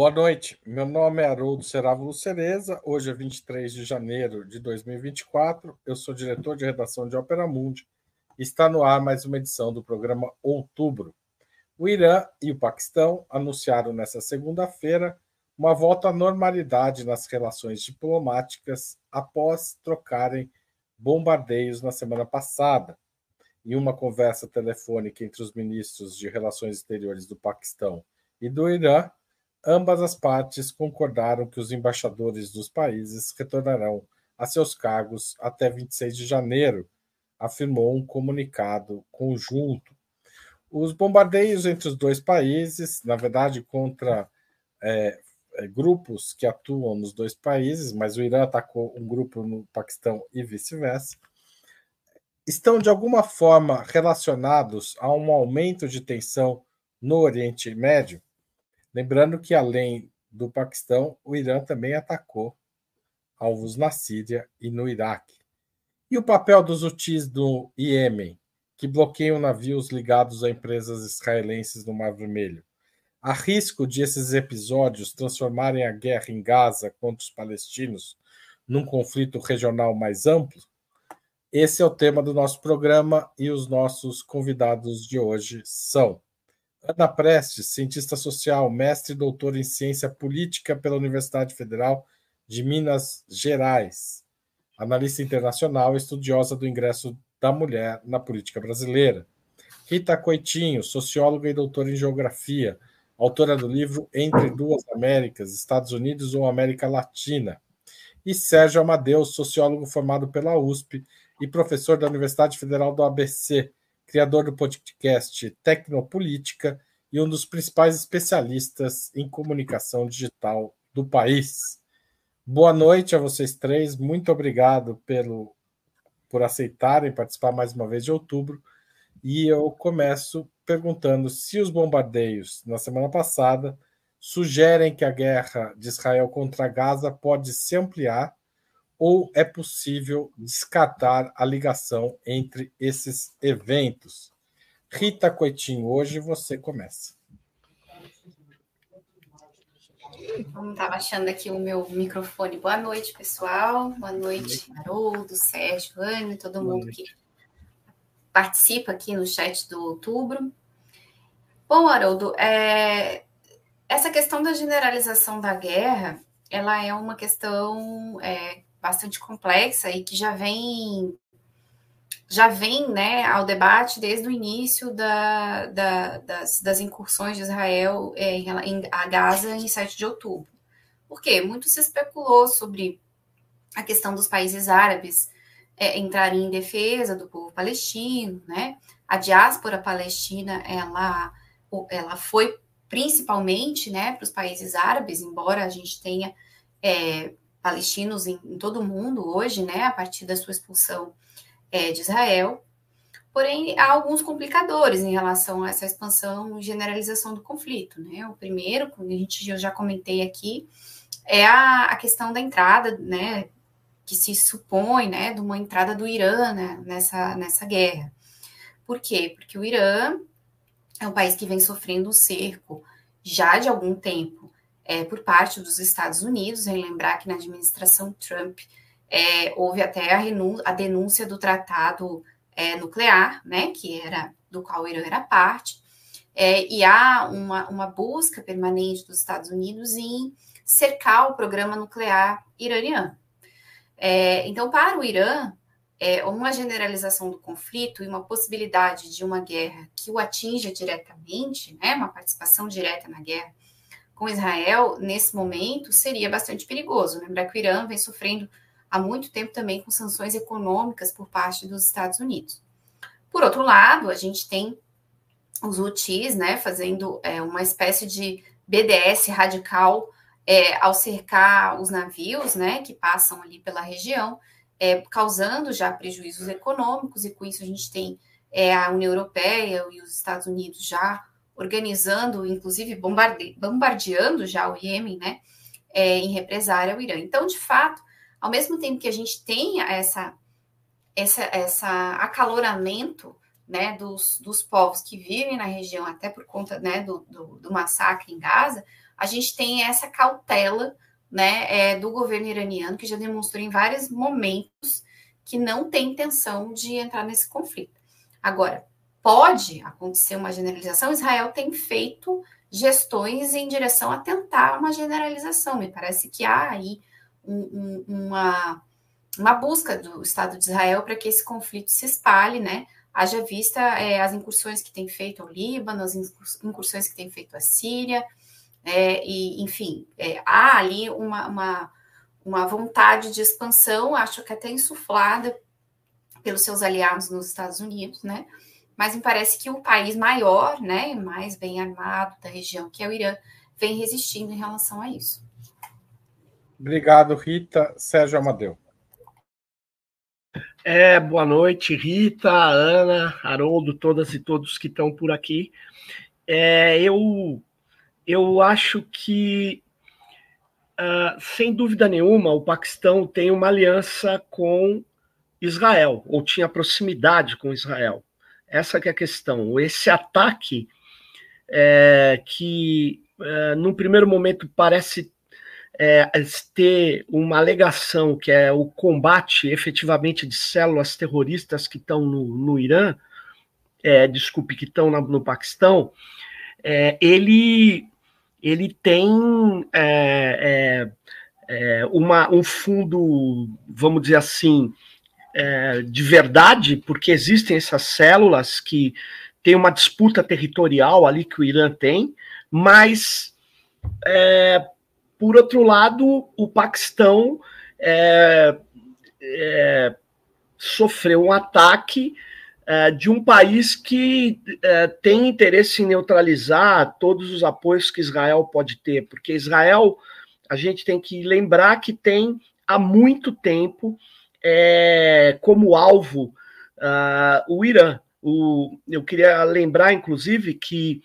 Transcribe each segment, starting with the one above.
Boa noite, meu nome é Haroldo Serávulo Cereza, hoje é 23 de janeiro de 2024, eu sou diretor de redação de Opera Mundi está no ar mais uma edição do programa Outubro. O Irã e o Paquistão anunciaram nesta segunda-feira uma volta à normalidade nas relações diplomáticas após trocarem bombardeios na semana passada. Em uma conversa telefônica entre os ministros de Relações Exteriores do Paquistão e do Irã, ambas as partes concordaram que os embaixadores dos países retornarão a seus cargos até 26 de janeiro, afirmou um comunicado conjunto. Os bombardeios entre os dois países, na verdade, contra é, é, grupos que atuam nos dois países, mas o Irã atacou um grupo no Paquistão e vice-versa, estão de alguma forma relacionados a um aumento de tensão no Oriente Médio? Lembrando que, além do Paquistão, o Irã também atacou alvos na Síria e no Iraque. E o papel dos Houthis do Iêmen, que bloqueiam navios ligados a empresas israelenses no Mar Vermelho? Há risco de esses episódios transformarem a guerra em Gaza contra os palestinos num conflito regional mais amplo? Esse é o tema do nosso programa e os nossos convidados de hoje são Ana Prestes, cientista social, mestre e doutora em ciência política pela Universidade Federal de Minas Gerais, analista internacional estudiosa do ingresso da mulher na política brasileira. Rita Coitinho, socióloga e doutora em geografia, autora do livro Entre Duas Américas, Estados Unidos ou América Latina. E Sérgio Amadeus, sociólogo formado pela USP e professor da Universidade Federal do ABC, criador do podcast Tecnopolítica e um dos principais especialistas em comunicação digital do país. Boa noite a vocês três, muito obrigado pelo, por aceitarem participar mais uma vez de outubro. E eu começo perguntando se os bombardeios na semana passada sugerem que a guerra de Israel contra Gaza pode se ampliar ou é possível descartar a ligação entre esses eventos? Rita Coitinho, hoje você começa. Estava achando aqui o meu microfone. Boa noite, pessoal. Boa noite, Haroldo, Sérgio, Ana, todo mundo que participa aqui no chat do outubro. Bom, Haroldo, é... essa questão da generalização da guerra, ela é uma questão é, bastante complexa e que já vem já vem né, ao debate desde o início da, da, das, das, incursões de Israel é, em, a Gaza em 7 de outubro. Por quê? Muito se especulou sobre a questão dos países árabes é, entrarem em defesa do povo palestino, né? A diáspora palestina, ela, ela foi principalmente né, para os países árabes, embora a gente tenha é, palestinos em, em, todo o mundo hoje, né, a partir da sua expulsão é, de Israel. Porém, há alguns complicadores em relação a essa expansão e generalização do conflito. Né? O primeiro, como a gente eu já comentei aqui, é a, a questão da entrada, né, que se supõe, né, de uma entrada do Irã né, nessa, nessa guerra. Por quê? Porque o Irã é um país que vem sofrendo um cerco já de algum tempo é, por parte dos Estados Unidos. Em lembrar que na administração Trump é, houve até a, a, denúncia do tratado é, nuclear, né, que era do qual o Irã era parte, é, e há uma, uma busca permanente dos Estados Unidos em cercar o programa nuclear iraniano. É, então, para o Irã, é, uma generalização do conflito e uma possibilidade de uma guerra que o atinja diretamente, né, uma participação direta na guerra, com Israel, nesse momento, seria bastante perigoso. Lembrar que o Irã vem sofrendo há muito tempo também com sanções econômicas por parte dos Estados Unidos. Por outro lado, a gente tem os Houthis, né, fazendo é, uma espécie de BDS radical é, ao cercar os navios, né, que passam ali pela região, é, causando já prejuízos econômicos, e com isso a gente tem é, a União Europeia e os Estados Unidos já organizando, inclusive bombarde bombardeando já o Iêmen, né, é, em represária ao Irã. Então, de fato, ao mesmo tempo que a gente tenha essa, essa, essa acaloramento né, dos, dos povos que vivem na região, até por conta né, do, do, do massacre em Gaza, a gente tem essa cautela né, é, do governo iraniano, que já demonstrou em vários momentos que não tem intenção de entrar nesse conflito. Agora, pode acontecer uma generalização, Israel tem feito gestões em direção a tentar uma generalização. Me parece que há aí um, um, uma, uma busca do Estado de Israel para que esse conflito se espalhe, né? Haja vista é, as incursões que tem feito ao Líbano, as incursões que tem feito à Síria, é, e, enfim, é, há ali uma, uma, uma vontade de expansão, acho que até insuflada pelos seus aliados nos Estados Unidos, né? Mas me parece que o país maior, né, mais bem armado da região, que é o Irã, vem resistindo em relação a isso. Obrigado, Rita. Sérgio Amadeu. É, boa noite, Rita, Ana, Haroldo, todas e todos que estão por aqui. É, eu, eu acho que uh, sem dúvida nenhuma, o Paquistão tem uma aliança com Israel, ou tinha proximidade com Israel. Essa é a questão. Esse ataque é, que, é, num primeiro momento, parece é, ter uma alegação que é o combate efetivamente de células terroristas que estão no, no Irã, é, desculpe, que estão no Paquistão, é, ele ele tem é, é, é, uma, um fundo, vamos dizer assim, é, de verdade, porque existem essas células que têm uma disputa territorial ali que o Irã tem, mas, é, por outro lado, o Paquistão é, sofreu um ataque é, de um país que é, tem interesse em neutralizar todos os apoios que Israel pode ter, porque Israel, a gente tem que lembrar que tem há muito tempo é, como alvo uh, o Irã. O, eu queria lembrar, inclusive, que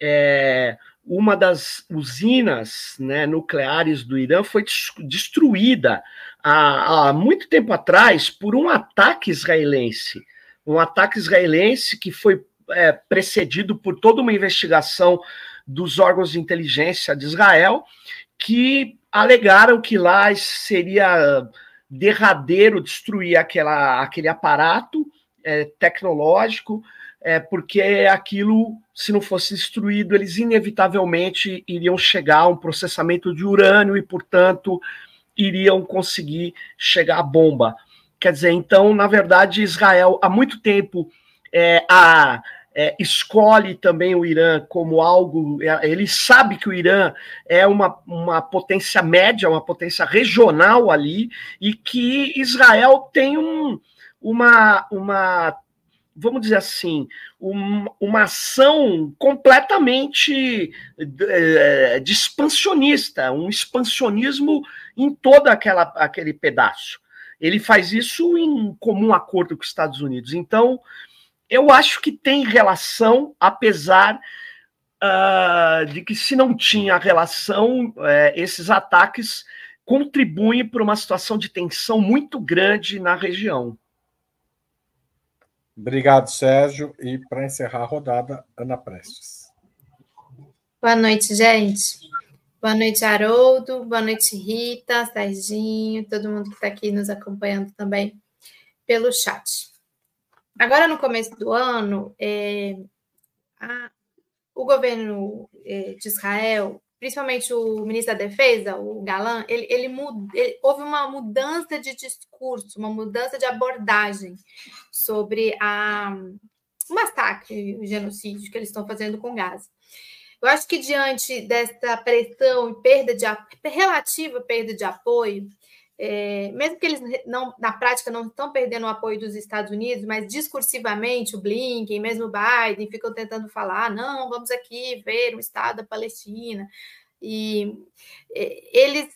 é, uma das usinas né, nucleares do Irã foi destruída há, há muito tempo atrás por um ataque israelense um ataque israelense que foi é, precedido por toda uma investigação dos órgãos de inteligência de Israel, que alegaram que lá seria derradeiro destruir aquela, aquele aparato é, tecnológico, é, porque aquilo, se não fosse destruído, eles inevitavelmente iriam chegar a um processamento de urânio e, portanto, iriam conseguir chegar à bomba. Quer dizer, então, na verdade, Israel há muito tempo é, a, é, escolhe também o Irã como algo. É, ele sabe que o Irã é uma, uma potência média, uma potência regional ali, e que Israel tem um, uma, uma vamos dizer assim, um, uma ação completamente de, é, expansionista, um expansionismo em todo aquela, aquele pedaço. Ele faz isso em comum acordo com os Estados Unidos. Então, eu acho que tem relação, apesar uh, de que, se não tinha relação, uh, esses ataques contribuem para uma situação de tensão muito grande na região. Obrigado, Sérgio. E para encerrar a rodada, Ana Prestes. Boa noite, gente. Boa noite, Haroldo. Boa noite, Rita, Serginho, todo mundo que está aqui nos acompanhando também pelo chat. Agora, no começo do ano, é, a, o governo é, de Israel, principalmente o ministro da Defesa, o Galan, ele, ele, ele, houve uma mudança de discurso, uma mudança de abordagem sobre a, o massacre, o genocídio que eles estão fazendo com Gaza. Eu acho que diante dessa pressão e perda de relativa perda de apoio, é, mesmo que eles não, na prática não estão perdendo o apoio dos Estados Unidos, mas discursivamente o Blinken, mesmo o Biden, ficam tentando falar: não, vamos aqui ver o Estado da Palestina. E é, eles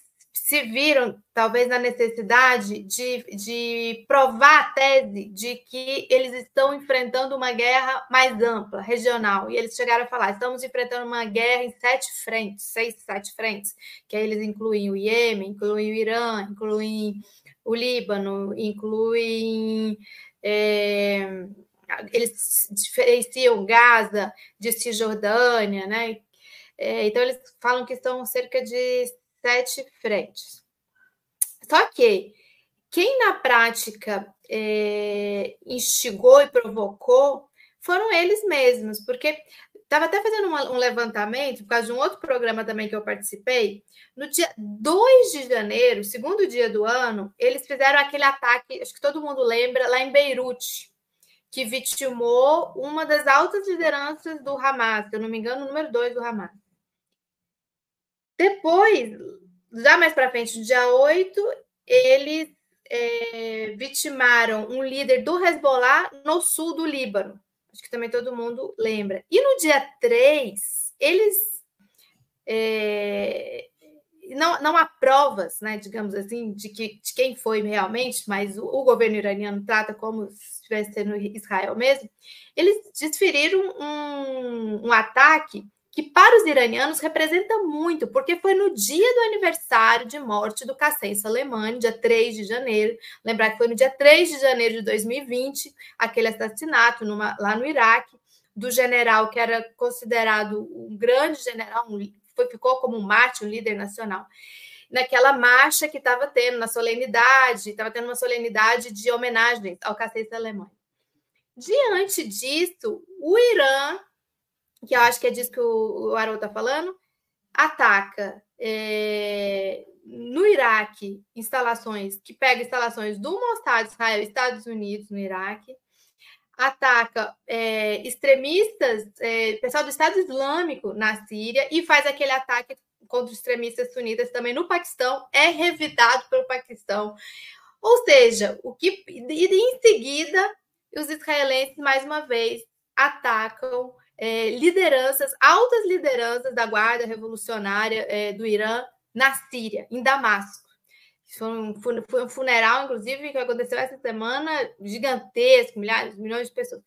se viram, talvez, na necessidade de, de provar a tese de que eles estão enfrentando uma guerra mais ampla, regional. E eles chegaram a falar: estamos enfrentando uma guerra em sete frentes, seis, sete frentes, que aí eles incluem o Iêmen, incluem o Irã, incluem o Líbano, incluem. É, eles diferenciam Gaza de Cisjordânia, né? É, então, eles falam que são cerca de sete frentes. Só que quem na prática é, instigou e provocou foram eles mesmos, porque estava até fazendo uma, um levantamento, por causa de um outro programa também que eu participei. No dia 2 de janeiro, segundo dia do ano, eles fizeram aquele ataque, acho que todo mundo lembra, lá em Beirute, que vitimou uma das altas lideranças do Hamas, se eu não me engano, o número 2 do Hamas. Depois, já mais para frente, no dia 8, eles é, vitimaram um líder do Hezbollah no sul do Líbano. Acho que também todo mundo lembra. E no dia 3, eles. É, não, não há provas, né, digamos assim, de, que, de quem foi realmente, mas o, o governo iraniano trata como se estivesse sendo Israel mesmo. Eles desferiram um, um ataque que para os iranianos representa muito, porque foi no dia do aniversário de morte do Qassem Soleimani, dia 3 de janeiro. Lembrar que foi no dia 3 de janeiro de 2020, aquele assassinato numa, lá no Iraque, do general que era considerado um grande general, um, foi, ficou como um mártir, um líder nacional. Naquela marcha que estava tendo, na solenidade, estava tendo uma solenidade de homenagem ao Qassem Soleimani. Diante disso, o Irã que eu acho que é disso que o, o está falando, ataca é, no Iraque instalações, que pega instalações do Mossad Israel, Estados Unidos no Iraque, ataca é, extremistas, é, pessoal do Estado Islâmico na Síria e faz aquele ataque contra extremistas sunitas também no Paquistão, é revidado pelo Paquistão. Ou seja, o que e em seguida os israelenses mais uma vez atacam é, lideranças, altas lideranças da Guarda Revolucionária é, do Irã na Síria, em Damasco. Foi um, foi um, funeral, inclusive, que aconteceu essa semana, gigantesco, milhares, milhões de pessoas.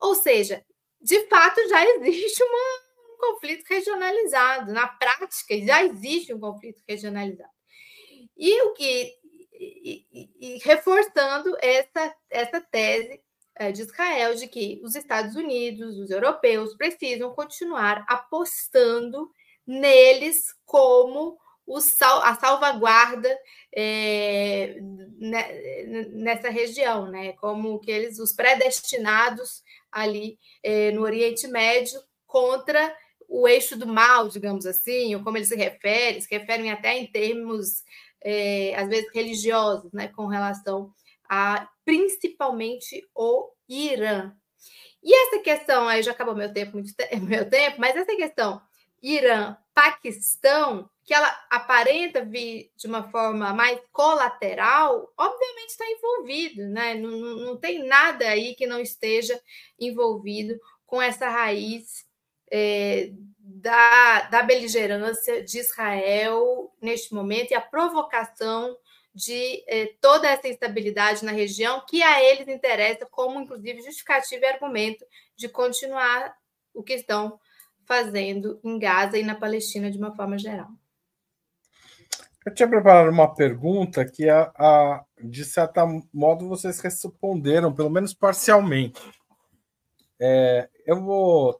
Ou seja, de fato já existe uma, um conflito regionalizado. Na prática, já existe um conflito regionalizado. E o que e, e, e reforçando essa, essa tese de Israel de que os Estados Unidos, os europeus, precisam continuar apostando neles como sal, a salvaguarda é, nessa região, né? como que eles, os predestinados ali é, no Oriente Médio contra o eixo do mal, digamos assim, ou como eles se referem, se referem até em termos, é, às vezes, religiosos, né? com relação a principalmente o Irã. E essa questão, aí já acabou meu tempo, muito te meu tempo, mas essa questão Irã-Paquistão, que ela aparenta vir de uma forma mais colateral, obviamente está envolvido, né? Não, não tem nada aí que não esteja envolvido com essa raiz é, da, da beligerância de Israel neste momento e a provocação de eh, toda essa instabilidade na região, que a eles interessa como, inclusive, justificativa e argumento de continuar o que estão fazendo em Gaza e na Palestina de uma forma geral. Eu tinha preparado uma pergunta que, a, a, de certo modo, vocês responderam, pelo menos parcialmente. É, eu vou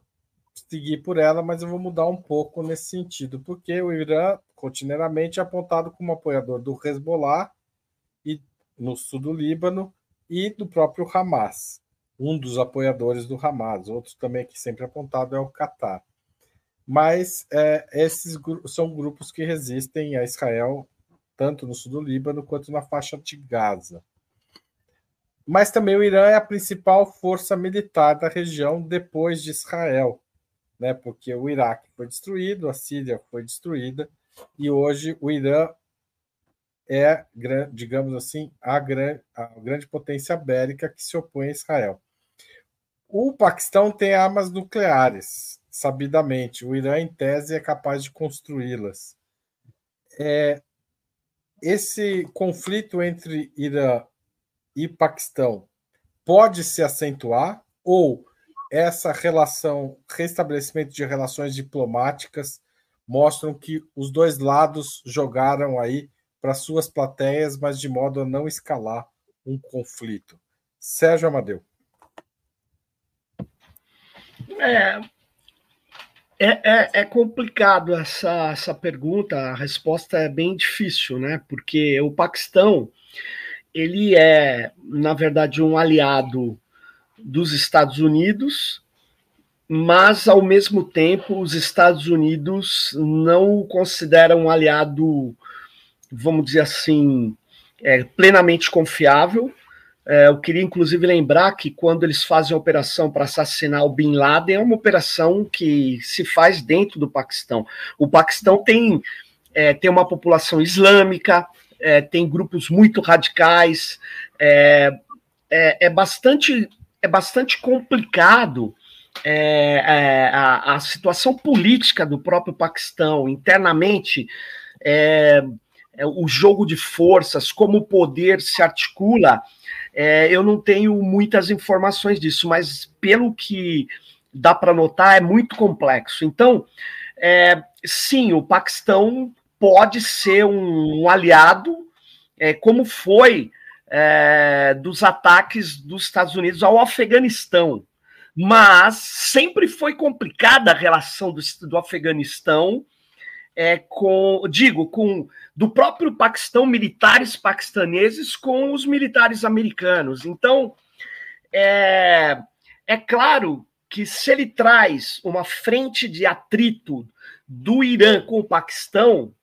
seguir por ela, mas eu vou mudar um pouco nesse sentido, porque o Irã continuamente é apontado como apoiador do Hezbollah e no sul do Líbano e do próprio Hamas, um dos apoiadores do Hamas. Outro também que sempre apontado é o Catar. Mas é, esses são grupos que resistem a Israel tanto no sul do Líbano quanto na faixa de Gaza. Mas também o Irã é a principal força militar da região depois de Israel, né? Porque o Iraque foi destruído, a Síria foi destruída e hoje o Irã é, digamos assim, a, a grande potência bélica que se opõe a Israel. O Paquistão tem armas nucleares, sabidamente. O Irã, em tese, é capaz de construí-las. É, esse conflito entre Irã e Paquistão pode se acentuar ou essa relação, restabelecimento de relações diplomáticas mostram que os dois lados jogaram aí para suas plateias, mas de modo a não escalar um conflito. Sérgio Amadeu. É, É, é, é, complicado essa, essa pergunta, a resposta é bem difícil, né? Porque o Paquistão, ele é, na verdade, um aliado dos Estados Unidos, mas, ao mesmo tempo, os Estados Unidos não o consideram um aliado, vamos dizer assim, é, plenamente confiável, é, eu queria, inclusive, lembrar que quando eles fazem a operação para assassinar o Bin Laden, é uma operação que se faz dentro do Paquistão. O Paquistão tem, é, tem uma população islâmica, é, tem grupos muito radicais, é, é, é bastante, é bastante complicado é, é, a, a, situação política do próprio Paquistão internamente. É, o jogo de forças, como o poder se articula é, eu não tenho muitas informações disso, mas pelo que dá para notar, é muito complexo. Então, é, sim, o Paquistão pode ser um, um aliado, é, como foi é, dos ataques dos Estados Unidos ao Afeganistão. Mas sempre foi complicada a relação do, do Afeganistão é, com, digo, com do próprio Paquistão, militares paquistaneses com os militares americanos. Então, é, é claro que se ele traz uma frente de atrito do Irã com o Paquistão,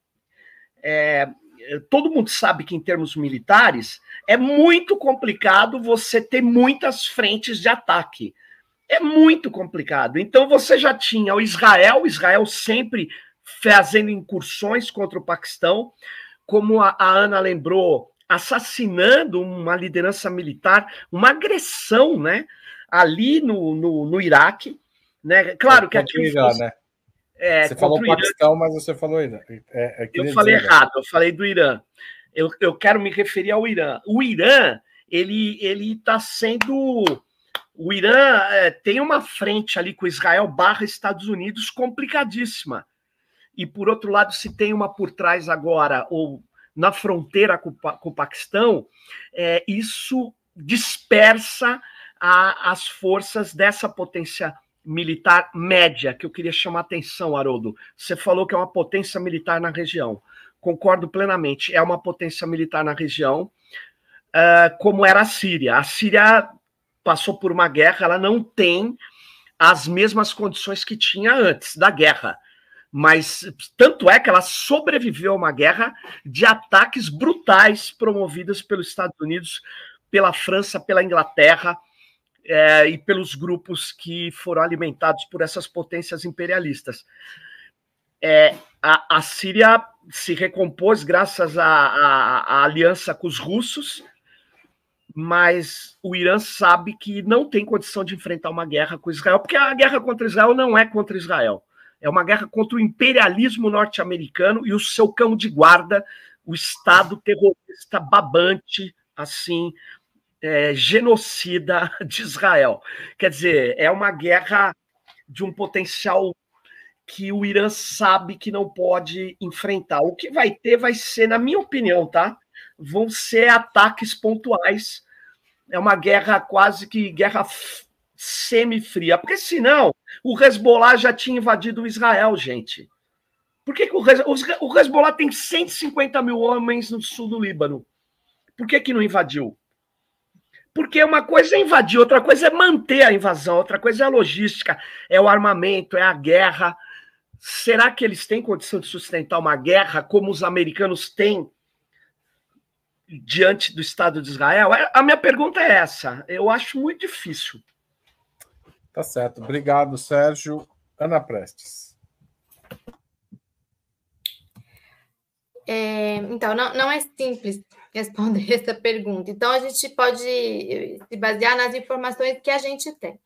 é, todo mundo sabe que em termos militares é muito complicado você ter muitas frentes de ataque. É muito complicado. Então você já tinha o Israel, Israel sempre fazendo incursões contra o Paquistão, como a, a Ana lembrou, assassinando uma liderança militar, uma agressão, né? Ali no, no, no Iraque, né? Claro que aqui Irã, né? É, você falou Paquistão, mas você falou Irã. É, é eu falei dizer, errado, eu falei do Irã. Eu, eu quero me referir ao Irã. O Irã, ele ele está sendo o Irã é, tem uma frente ali com Israel barra Estados Unidos complicadíssima e por outro lado, se tem uma por trás agora, ou na fronteira com, com o Paquistão, é, isso dispersa a, as forças dessa potência militar média, que eu queria chamar a atenção, Haroldo. Você falou que é uma potência militar na região. Concordo plenamente, é uma potência militar na região, uh, como era a Síria. A Síria passou por uma guerra, ela não tem as mesmas condições que tinha antes da guerra mas tanto é que ela sobreviveu a uma guerra de ataques brutais promovidos pelos Estados Unidos, pela França, pela Inglaterra é, e pelos grupos que foram alimentados por essas potências imperialistas. É, a, a, Síria se recompôs graças à aliança com os russos, mas o Irã sabe que não tem condição de enfrentar uma guerra com Israel, porque a guerra contra Israel não é contra Israel é uma guerra contra o imperialismo norte-americano e o seu cão de guarda, o Estado terrorista babante, assim, é, genocida de Israel. Quer dizer, é uma guerra de um potencial que o Irã sabe que não pode enfrentar. O que vai ter vai ser, na minha opinião, tá? Vão ser ataques pontuais. É uma guerra quase que guerra semi-fria, porque senão o Hezbollah já tinha invadido Israel, gente. Por que, que o, o Hezbollah tem 150 mil homens no sul do Líbano? Por que, que não invadiu? Porque uma coisa é invadir, outra coisa é manter a invasão, outra coisa é a logística, é o armamento, é a guerra. Será que eles têm condição de sustentar uma guerra como os americanos têm diante do Estado de Israel? A minha pergunta é essa. Eu acho muito difícil. Tá certo. Obrigado, Sérgio. Ana Prestes. É, então, não, não é simples responder essa pergunta. Então, a gente pode se basear nas informações que a gente tem.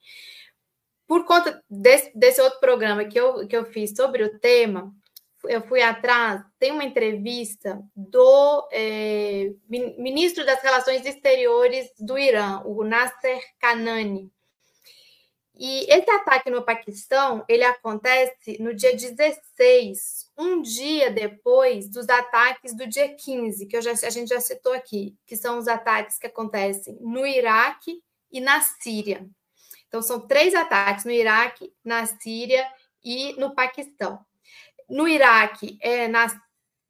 Por conta desse, desse outro programa que eu, que eu fiz sobre o tema, eu fui atrás, tem uma entrevista do é, ministro das Relações Exteriores do Irã, o Nasser Kanani. E esse ataque no Paquistão, ele acontece no dia 16, um dia depois dos ataques do dia 15, que já, a gente já citou aqui, que são os ataques que acontecem no Iraque e na Síria. Então, são três ataques no Iraque, na Síria e no Paquistão. No Iraque, é, nas,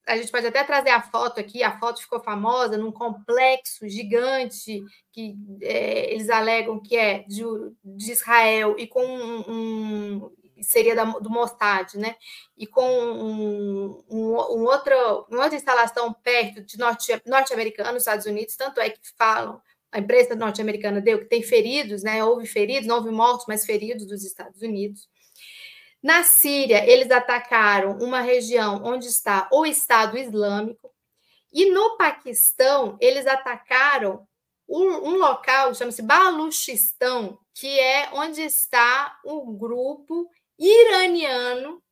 a gente pode até trazer a foto aqui, a foto ficou famosa num complexo gigante que é, eles alegam que é de, de Israel e com um, um seria da, do Mossad, né? E com um, um, um uma outra instalação perto de norte-americanos, norte Estados Unidos, tanto é que falam, a imprensa norte-americana deu que tem feridos, né? Houve feridos, não houve mortos, mas feridos dos Estados Unidos. Na Síria, eles atacaram uma região onde está o Estado Islâmico, e no Paquistão, eles atacaram um, local, chama-se Baluchistão, que é onde está um grupo iraniano,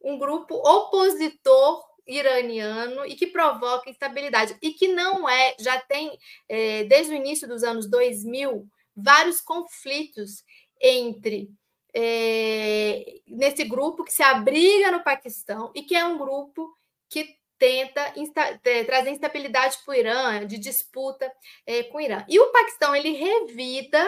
um grupo opositor iraniano e que provoca instabilidade. E que não é, já tem é, desde o início dos anos 2000 vários conflitos entre é, nesse grupo que se abriga no Paquistão e que é um grupo que tenta insta é, trazer instabilidade para o Irã, de disputa é, com o Irã. E o Paquistão ele revida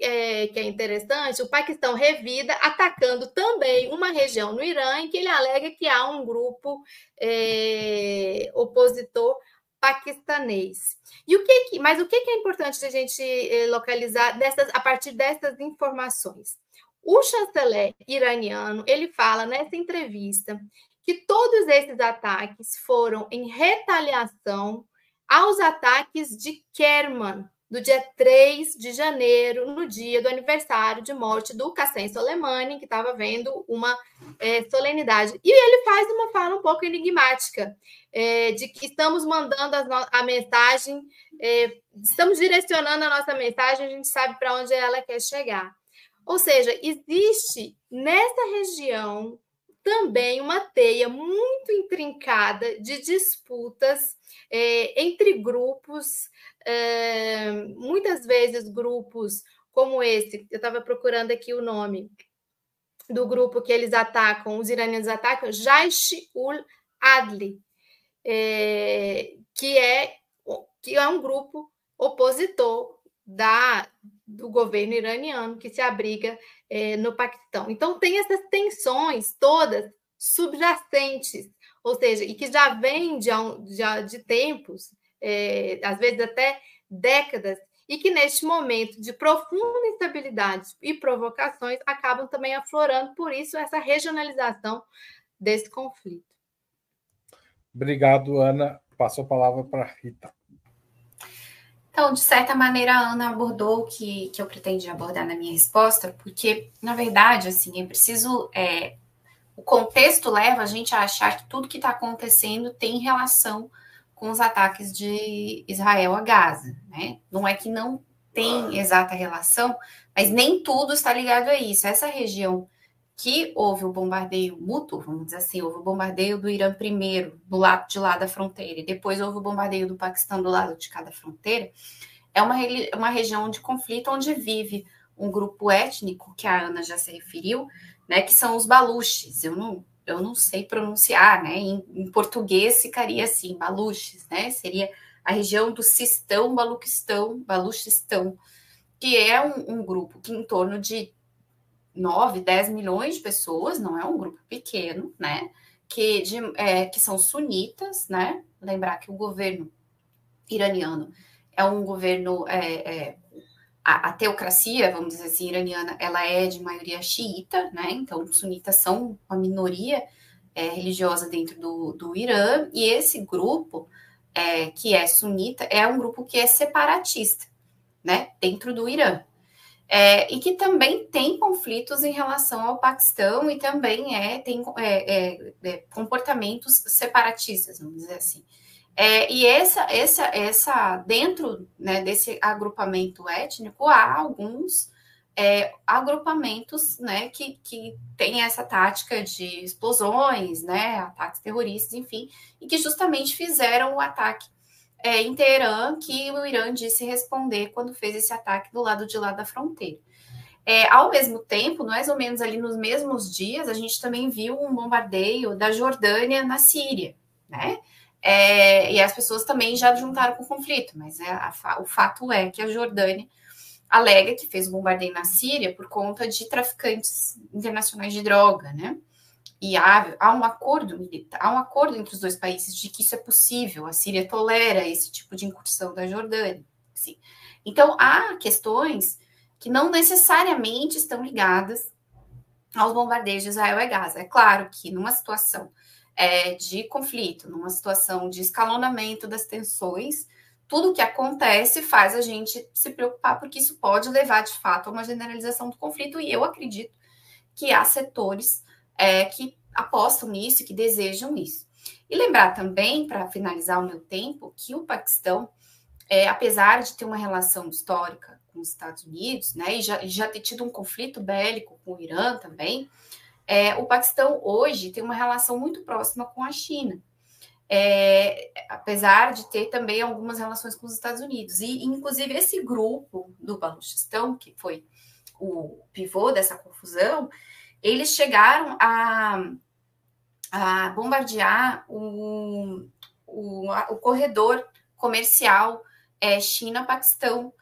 é, que é interessante, o Paquistão revida atacando também uma região no Irã em que ele alega que há um grupo é, opositor paquistanês. E o que, mas o que, que é importante a gente é, localizar dessas, a partir dessas informações? O chanceler iraniano ele fala nessa entrevista que todos esses ataques foram em retaliação aos ataques de Kerman, do dia 3 de janeiro, no dia do aniversário de morte do Qassem Soleimani, que estava vendo uma é, solenidade. E ele faz uma fala um pouco enigmática, é, de que estamos mandando a, a mensagem, é, estamos direcionando a nossa mensagem, a gente sabe para onde ela quer chegar. Ou seja, existe nessa região também uma teia muito intrincada de disputas é, entre grupos é, muitas vezes grupos como esse, eu estava procurando aqui o nome do grupo que eles atacam, os iranianos atacam, Jaish ul Adli, é, que, é, que é um grupo opositor da, do governo iraniano que se abriga é, no Paquistão. Então, tem essas tensões todas subjacentes, ou seja, e que já vêm de, de, de tempos é, às vezes até décadas, e que neste momento de profunda instabilidade e provocações acabam também aflorando, por isso, essa regionalização desse conflito. Obrigado, Ana. Passo a palavra para Rita. Então, de certa maneira, a Ana abordou o que, que eu pretendi abordar na minha resposta, porque, na verdade, assim, é preciso. É, o contexto leva a gente a achar que tudo que está acontecendo tem relação com os ataques de Israel a Gaza. Né? Não é que não tem exata relação, mas nem tudo está ligado a isso. Essa região que houve o bombardeio mútuo, vamos dizer assim, houve o bombardeio do Irã primeiro, do lado de lá da fronteira, e depois houve o bombardeio do Paquistão do lado de cada fronteira, é uma, uma região de conflito onde vive um grupo étnico, que a Ana já se referiu, né, que são os baluches. Eu não, eu não sei pronunciar, né? Em, em português ficaria assim, Baluches, né? Seria a região do Sistão, Baluquistão, Baluchistão, que é um, um, grupo que em torno de 9, 10 milhões de pessoas, não é um grupo pequeno, né? Que, de, é, que são sunitas, né? Lembrar que o governo iraniano é um governo é, é, a, a, teocracia, vamos dizer assim, iraniana, ela é de maioria xiita, né? Então, os sunitas são uma minoria é, religiosa dentro do, do Irã, e esse grupo, é, que é sunita, é um grupo que é separatista, né? Dentro do Irã. É, e que também tem conflitos em relação ao Paquistão e também é, tem é, é, é, comportamentos separatistas, vamos dizer assim. É, e essa, essa, essa, dentro né, desse agrupamento étnico, há alguns é, agrupamentos né, que, que têm essa tática de explosões, né, ataques terroristas, enfim, e que justamente fizeram o ataque é, em Teherã, que o Irã disse responder quando fez esse ataque do lado de lá da fronteira. É, ao mesmo tempo, mais ou menos ali nos mesmos dias, a gente também viu um bombardeio da Jordânia na Síria, né? É, e as pessoas também já juntaram com o conflito, mas é, a, o fato é que a Jordânia alega que fez o bombardeio na Síria por conta de traficantes internacionais de droga, né? E há, há um acordo militar, há um acordo entre os dois países de que isso é possível. A Síria tolera esse tipo de incursão da Jordânia. Sim. Então há questões que não necessariamente estão ligadas aos bombardeios de Israel e Gaza. É claro que numa situação é, de conflito, numa situação de escalonamento das tensões, tudo o que acontece faz a gente se preocupar, porque isso pode levar de fato a uma generalização do conflito, e eu acredito que há setores é, que apostam nisso, que desejam isso. E lembrar também, para finalizar o meu tempo, que o Paquistão, é, apesar de ter uma relação histórica com os Estados Unidos, né, e já, já ter tido um conflito bélico com o Irã também, é, o Paquistão hoje tem uma relação muito próxima com a China. É, apesar de ter também algumas relações com os Estados Unidos. E, inclusive, esse grupo do Baluchistão, que foi o pivô dessa confusão, eles chegaram a, a bombardear o, o, o corredor comercial é, China-Paquistão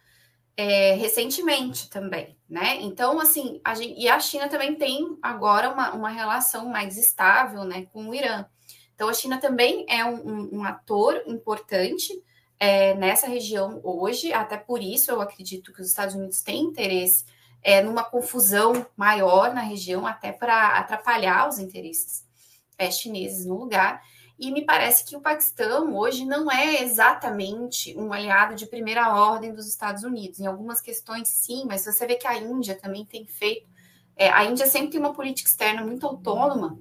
é, recentemente também, né? Então, assim, a gente, e a China também tem agora uma, uma relação mais estável, né, com o Irã. Então, a China também é um, um, um ator importante é, nessa região hoje, até por isso eu acredito que os Estados Unidos têm interesse é, numa confusão maior na região, até para atrapalhar os interesses é, chineses no lugar. E me parece que o Paquistão hoje não é exatamente um aliado de primeira ordem dos Estados Unidos. Em algumas questões, sim, mas você vê que a Índia também tem feito. É, a Índia sempre tem uma política externa muito autônoma,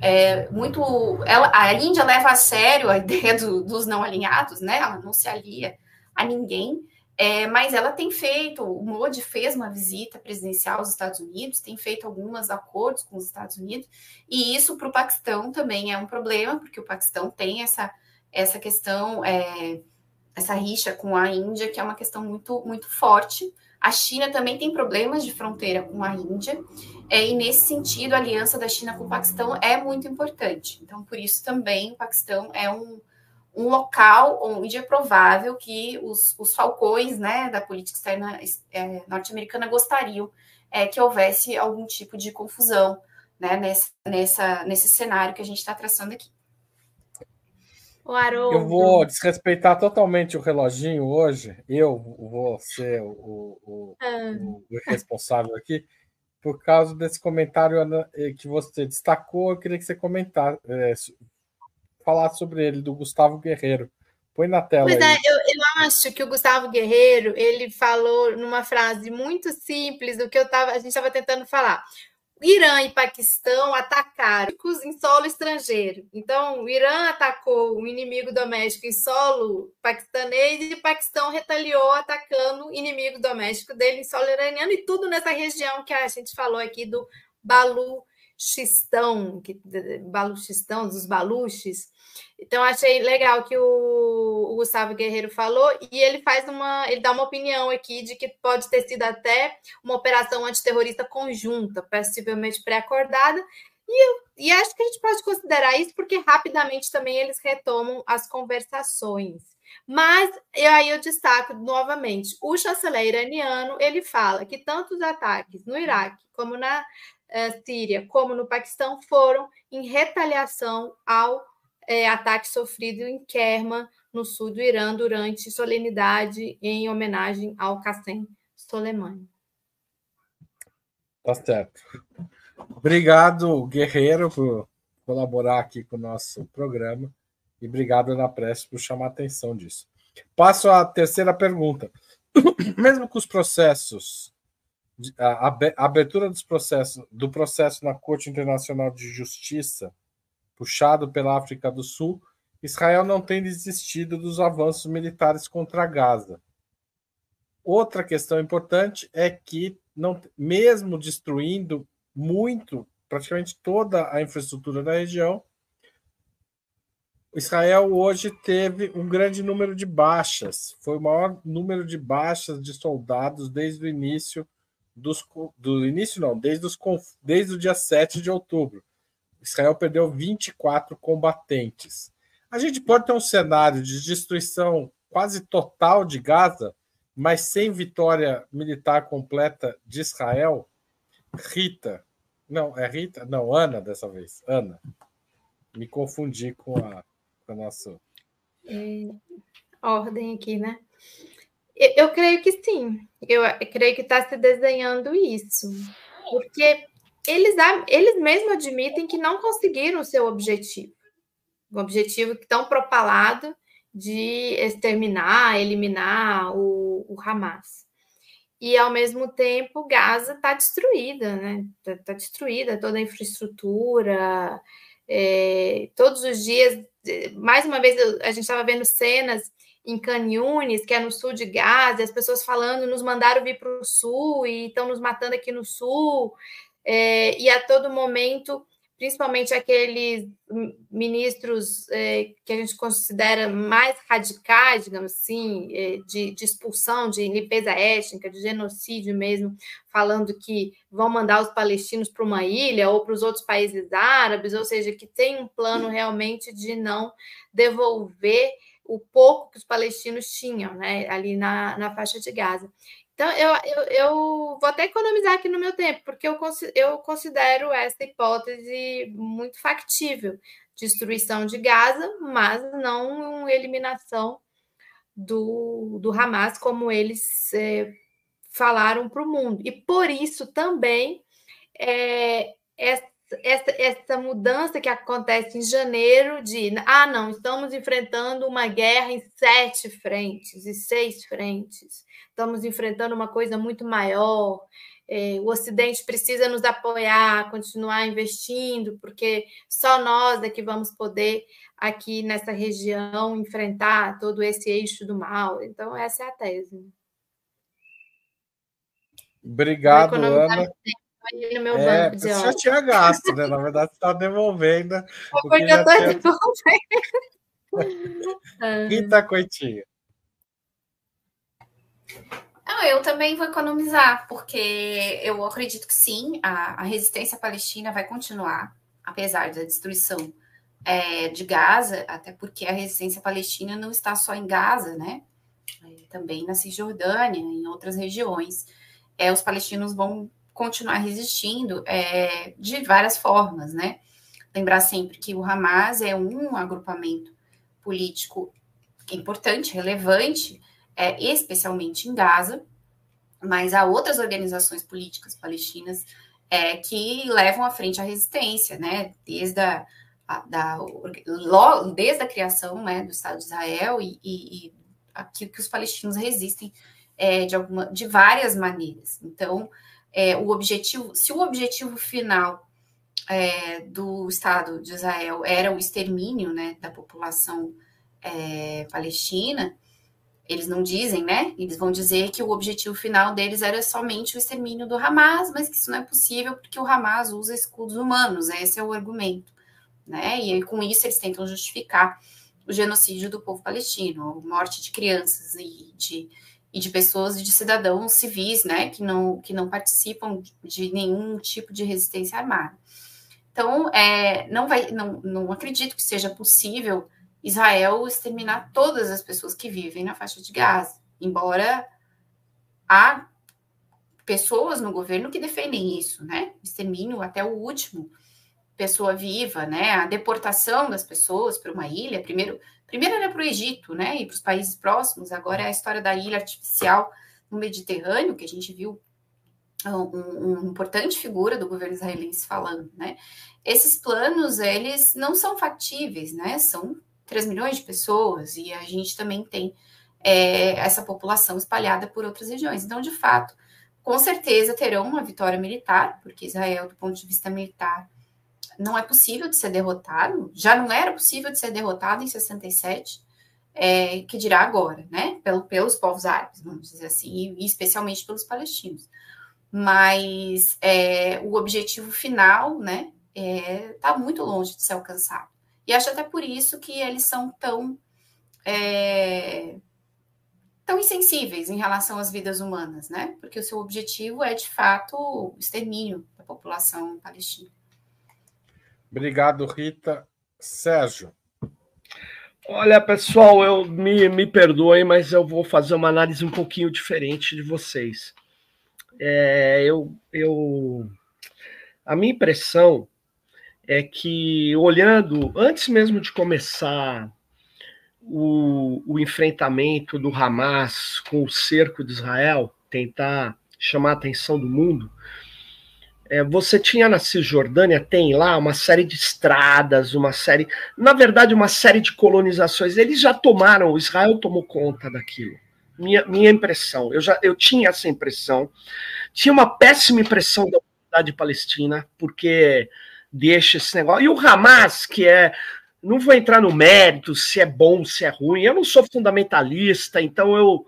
é, muito. Ela, a Índia leva a sério a ideia do, dos não alinhados, né? Ela não se alia a ninguém. É, mas ela tem feito, o Modi fez uma visita presidencial aos Estados Unidos, tem feito alguns acordos com os Estados Unidos, e isso para o Paquistão também é um problema, porque o Paquistão tem essa, essa questão, é, essa rixa com a Índia, que é uma questão muito, muito forte. A China também tem problemas de fronteira com a Índia, é, e nesse sentido, a aliança da China com o Paquistão é muito importante. Então, por isso também o Paquistão é um um local onde é provável que os, os falcões né, da política externa é, norte-americana gostariam é, que houvesse algum tipo de confusão né, nessa, nessa, nesse cenário que a gente está traçando aqui. O Eu vou desrespeitar totalmente o reloginho hoje. Eu vou ser o, o, ah. o, responsável aqui. Por causa desse comentário eh, que você destacou, eu queria que você comentasse, é, falar sobre ele, do Gustavo Guerreiro. Põe na tela. Pois é, eu, eu, acho que o Gustavo Guerreiro ele falou numa frase muito simples do que eu tava, a gente estava tentando falar. Irã e Paquistão atacaram em solo estrangeiro. Então, o Irã atacou o inimigo doméstico em solo paquistanês e o Paquistão retaliou atacando o inimigo doméstico dele em solo iraniano e tudo nessa região que a gente falou aqui do Balu Xistão, que, Baluchistão, dos Baluches. Então, achei legal que o, o, Gustavo Guerreiro falou, e ele faz uma. ele dá uma opinião aqui de que pode ter sido até uma operação antiterrorista conjunta, possivelmente pré-acordada. E, e acho que a gente pode considerar isso porque rapidamente também eles retomam as conversações. Mas e aí eu destaco novamente, o chanceler iraniano ele fala que tanto os ataques no Iraque como na Síria como no Paquistão foram em retaliação ao é, ataque sofrido em Kerman, no sul do Irã, durante solenidade em homenagem ao Qassem Soleimani. Tá certo. Obrigado, Guerreiro, por colaborar aqui com o nosso programa. E obrigado, Ana Prestes, por chamar a atenção disso. Passo à terceira pergunta. Mesmo com os processos, a abertura dos processos, do processo na Corte Internacional de Justiça puxado pela África do Sul, Israel não tem desistido dos avanços militares contra Gaza. Outra questão importante é que, não, mesmo destruindo muito, praticamente toda a infraestrutura da região, Israel hoje teve um grande número de baixas. Foi o maior número de baixas de soldados desde o início dos do início não, desde, os, desde o dia 7 de outubro. Israel perdeu 24 combatentes. A gente pode ter um cenário de destruição quase total de Gaza mas sem vitória militar completa de Israel, Rita, não, é Rita? Não, Ana dessa vez, Ana. Me confundi com a, com a nossa. É, ordem aqui, né? Eu, eu creio que sim. Eu, eu creio que está se desenhando isso. Porque eles, eles mesmos admitem que não conseguiram o seu objetivo. O objetivo tão propalado de exterminar, eliminar o, o Hamas. E, ao mesmo tempo, Gaza está destruída, né? Está tá destruída toda a infraestrutura. É, todos os dias, mais uma vez, a gente estava vendo cenas em Canhunes, que é no sul de Gaza, as pessoas falando, nos mandaram vir para o sul e estão nos matando aqui no sul. É, e a todo momento principalmente aqueles ministros é, que a gente considera mais radicais, digamos assim, é, de, de, expulsão, de limpeza étnica, de genocídio mesmo, falando que vão mandar os palestinos para uma ilha ou para os outros países árabes, ou seja, que tem um plano realmente de não devolver o pouco que os palestinos tinham né, ali na, na faixa de Gaza. Então, eu, eu, eu, vou até economizar aqui no meu tempo, porque eu, eu considero essa hipótese muito factível. Destruição de Gaza, mas não eliminação do, do Hamas, como eles é, falaram para o mundo. E por isso também é, essa, essa mudança que acontece em janeiro de ah, não, estamos enfrentando uma guerra em sete frentes e seis frentes estamos enfrentando uma coisa muito maior. É, o Ocidente precisa nos apoiar, continuar investindo, porque só nós é que vamos poder, aqui nessa região, enfrentar todo esse eixo do mal. Então, essa é a tese. Obrigado, Ana. No meu é, banco de você já tinha gasto, né? Na verdade, você está devolvendo. Porque eu estou devolvendo. Rita Coitinho. Não, eu também vou economizar, porque eu acredito que sim, a, a resistência palestina vai continuar, apesar da destruição é, de Gaza, até porque a resistência palestina não está só em Gaza, né? É, também na Cisjordânia, em outras regiões. É, os palestinos vão continuar resistindo é, de várias formas, né? Lembrar sempre que o Hamas é um agrupamento político importante, relevante, é, especialmente em Gaza, mas há outras organizações políticas palestinas é, que levam à frente a resistência, né? Desde a, a da, desde a criação né, do Estado de Israel e, e, e aqui que os palestinos resistem é, de, alguma, de várias maneiras. Então, é, o objetivo, se o objetivo final é, do Estado de Israel era o extermínio né, da população é, palestina, eles não dizem, né? Eles vão dizer que o objetivo final deles era somente o extermínio do Hamas, mas que isso não é possível porque o Hamas usa escudos humanos, esse é o argumento, né? E com isso eles tentam justificar o genocídio do povo palestino, a morte de crianças e de, e de pessoas de cidadãos civis, né, que não, que não participam de nenhum tipo de resistência armada. Então, é, não, vai, não, não acredito que seja possível Israel exterminar todas as pessoas que vivem na faixa de Gaza, embora há pessoas no governo que defendem isso, né? Extermínio até o último pessoa viva, né? A deportação das pessoas para uma ilha, primeiro, primeiro era para o Egito, né? E para os países próximos. Agora é a história da ilha artificial no Mediterrâneo que a gente viu um, uma importante figura do governo israelense falando, né? Esses planos eles não são factíveis, né? São 3 milhões de pessoas, e a gente também tem é, essa população espalhada por outras regiões. Então, de fato, com certeza terão uma vitória militar, porque Israel, do ponto de vista militar, não é possível de ser derrotado, já não era possível de ser derrotado em 67, é, que dirá agora, né? Pelo, pelos povos árabes, vamos dizer assim, e especialmente pelos palestinos. Mas é, o objetivo final, né, está é, muito longe de ser alcançado. E acho até por isso que eles são tão, é, tão insensíveis em relação às vidas humanas, né? Porque o seu objetivo é, de fato, o extermínio da população palestina. Obrigado, Rita. Sérgio. Olha, pessoal, eu me, me perdoem, mas eu vou fazer uma análise um pouquinho diferente de vocês. É, eu, eu, a minha impressão é que, olhando, antes mesmo de começar o, o enfrentamento do Hamas com o cerco de Israel, tentar chamar a atenção do mundo, é, você tinha na Cisjordânia, tem lá uma série de estradas, uma série, na verdade, uma série de colonizações. Eles já tomaram, Israel tomou conta daquilo. Minha, minha impressão, eu já eu tinha essa impressão. Tinha uma péssima impressão da comunidade palestina, porque deixa esse negócio. E o Hamas, que é. Não vou entrar no mérito se é bom, se é ruim. Eu não sou fundamentalista, então eu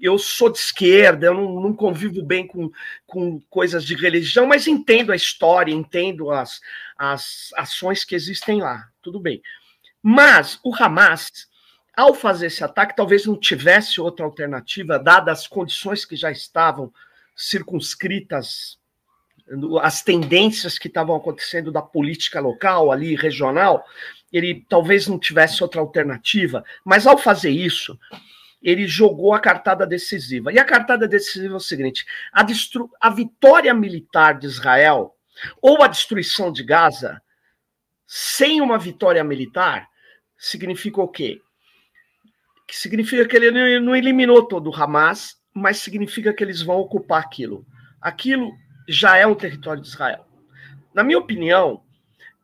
eu sou de esquerda, eu não, não, convivo bem com, com coisas de religião, mas entendo a história, entendo as, as ações que existem lá, tudo bem. Mas o Hamas, ao fazer esse ataque, talvez não tivesse outra alternativa, dadas as condições que já estavam circunscritas, as tendências que estavam acontecendo da política local, ali, regional, ele talvez não tivesse outra alternativa, mas ao fazer isso, ele jogou a cartada decisiva. E a cartada decisiva é o seguinte: a, a vitória militar de Israel ou a destruição de Gaza, sem uma vitória militar, significa o quê? Que significa que ele não eliminou todo o Hamas, mas significa que eles vão ocupar aquilo. Aquilo já é um território de Israel. Na minha opinião,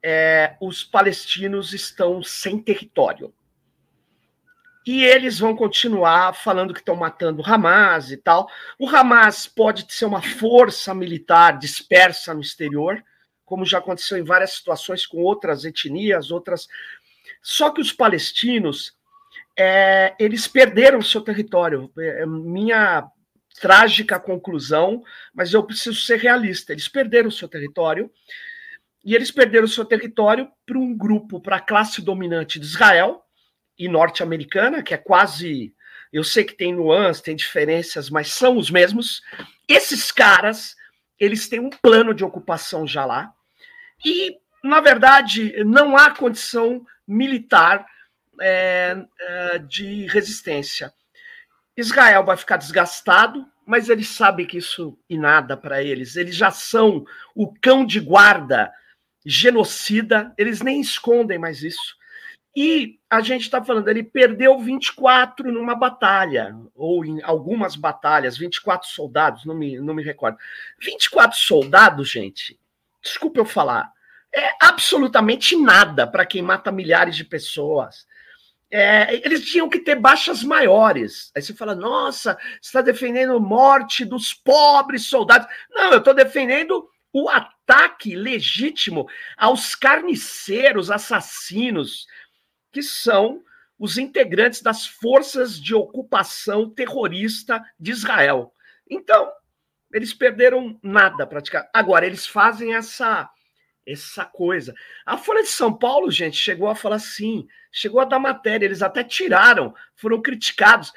é, os palestinos estão sem território e eles vão continuar falando que estão matando o Hamas e tal. O Hamas pode ser uma força militar dispersa no exterior, como já aconteceu em várias situações com outras etnias, outras. Só que os palestinos, é, eles perderam seu território. É, é minha trágica conclusão, mas eu preciso ser realista. Eles perderam seu território. E eles perderam seu território para um grupo, para a classe dominante de Israel, e norte-americana, que é quase. Eu sei que tem nuances, tem diferenças, mas são os mesmos. Esses caras, eles têm um plano de ocupação já lá. E, na verdade, não há condição militar é, é, de resistência. Israel vai ficar desgastado, mas eles sabem que isso e nada para eles. Eles já são o cão de guarda genocida, eles nem escondem mais isso. E a gente está falando, ele perdeu 24 numa batalha, ou em algumas batalhas, 24 soldados, não me, não me recordo. 24 soldados, gente, desculpa eu falar, é absolutamente nada para quem mata milhares de pessoas. É, eles tinham que ter baixas maiores. Aí você fala, nossa, você está defendendo a morte dos pobres soldados. Não, eu estou defendendo o ataque legítimo aos carniceiros, assassinos, que são os integrantes das forças de ocupação terrorista de Israel. Então, eles perderam nada praticamente. Agora, eles fazem essa essa coisa. A Folha de São Paulo, gente, chegou a falar assim, chegou a dar matéria, eles até tiraram, foram criticados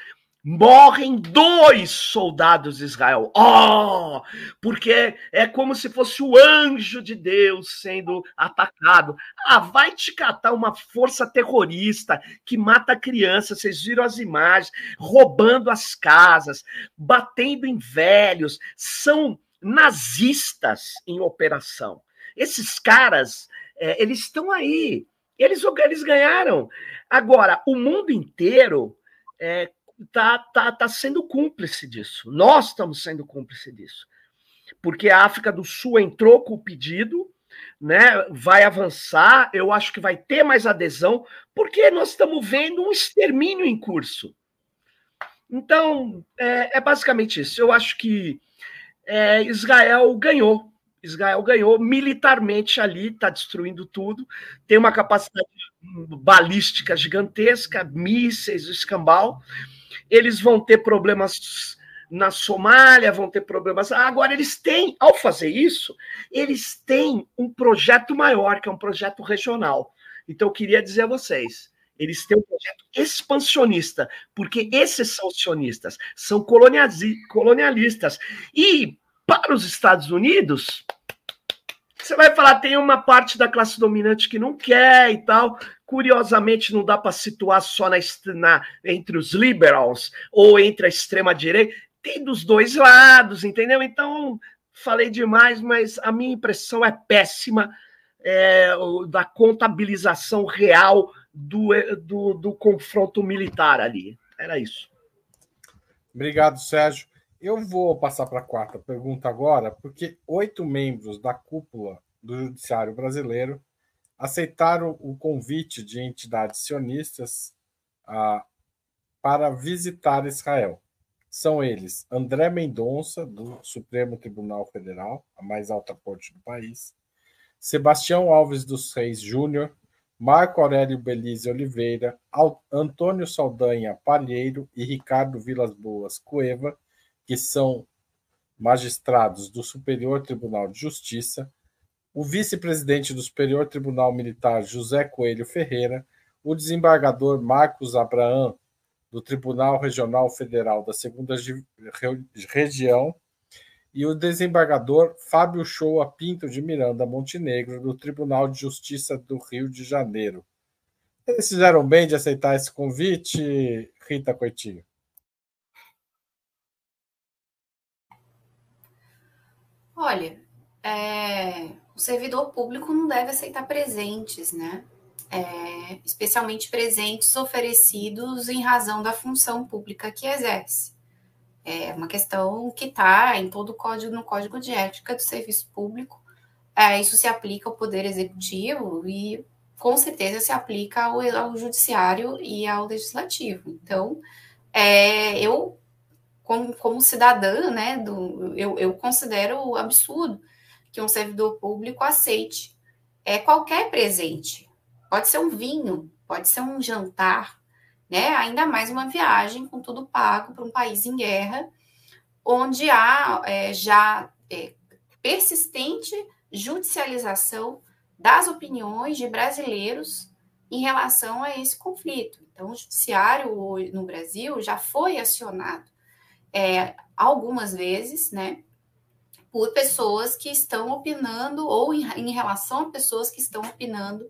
morrem dois soldados de Israel. Oh! Porque é como se fosse o anjo de Deus sendo atacado. Ah, vai te catar uma força terrorista que mata crianças. Vocês viram as imagens, roubando as casas, batendo em velhos. São nazistas em operação. Esses caras, é, eles estão aí. Eles, eles ganharam. Agora, o mundo inteiro é, está tá, tá sendo cúmplice disso. Nós estamos sendo cúmplice disso. Porque a África do Sul entrou com o pedido, né, vai avançar, eu acho que vai ter mais adesão, porque nós estamos vendo um extermínio em curso. Então, é, é basicamente isso. Eu acho que é, Israel ganhou. Israel ganhou militarmente ali, está destruindo tudo, tem uma capacidade balística gigantesca, mísseis, escambau eles vão ter problemas na Somália, vão ter problemas. Agora, eles têm, ao fazer isso, eles têm um projeto maior, que é um projeto regional. Então, eu queria dizer a vocês. Eles têm um projeto expansionista, porque esses são sionistas, são colonialistas. E para os Estados Unidos, Você vai falar, tem uma parte da classe dominante que não quer e tal. Curiosamente, não dá para situar só na, na, entre os liberals ou entre a extrema-direita. Tem dos dois lados, entendeu? Então, falei demais, mas a minha impressão é péssima é, da contabilização real do, do, do confronto militar ali. Era isso. Obrigado, Sérgio. Eu vou passar para a quarta pergunta agora, porque oito membros da cúpula do Judiciário Brasileiro aceitaram o convite de entidades sionistas ah, para visitar Israel. São eles André Mendonça, do Supremo Tribunal Federal, a mais alta corte do país, Sebastião Alves dos Reis Júnior, Marco Aurélio Belize Oliveira, Antônio Saldanha Palheiro e Ricardo Vilas Boas Cueva, que são magistrados do Superior Tribunal de Justiça, o vice-presidente do Superior Tribunal Militar José Coelho Ferreira, o desembargador Marcos Abraão, do Tribunal Regional Federal da Segunda Região, e o desembargador Fábio Shoa Pinto de Miranda Montenegro, do Tribunal de Justiça do Rio de Janeiro. Eles fizeram bem de aceitar esse convite, Rita Coitinho? Olha, é, o servidor público não deve aceitar presentes, né? É, especialmente presentes oferecidos em razão da função pública que exerce. É uma questão que está em todo o código, no código de ética do serviço público. É, isso se aplica ao poder executivo e com certeza se aplica ao, ao judiciário e ao legislativo. Então, é, eu, como, como cidadã, né, do, eu, eu considero absurdo que um servidor público aceite é, qualquer presente. Pode ser um vinho, pode ser um jantar, né? Ainda mais uma viagem com tudo pago para um país em guerra, onde há é, já é, persistente judicialização das opiniões de brasileiros em relação a esse conflito. Então, o judiciário no Brasil já foi acionado é, algumas vezes, né, por pessoas que estão opinando ou em, em relação a pessoas que estão opinando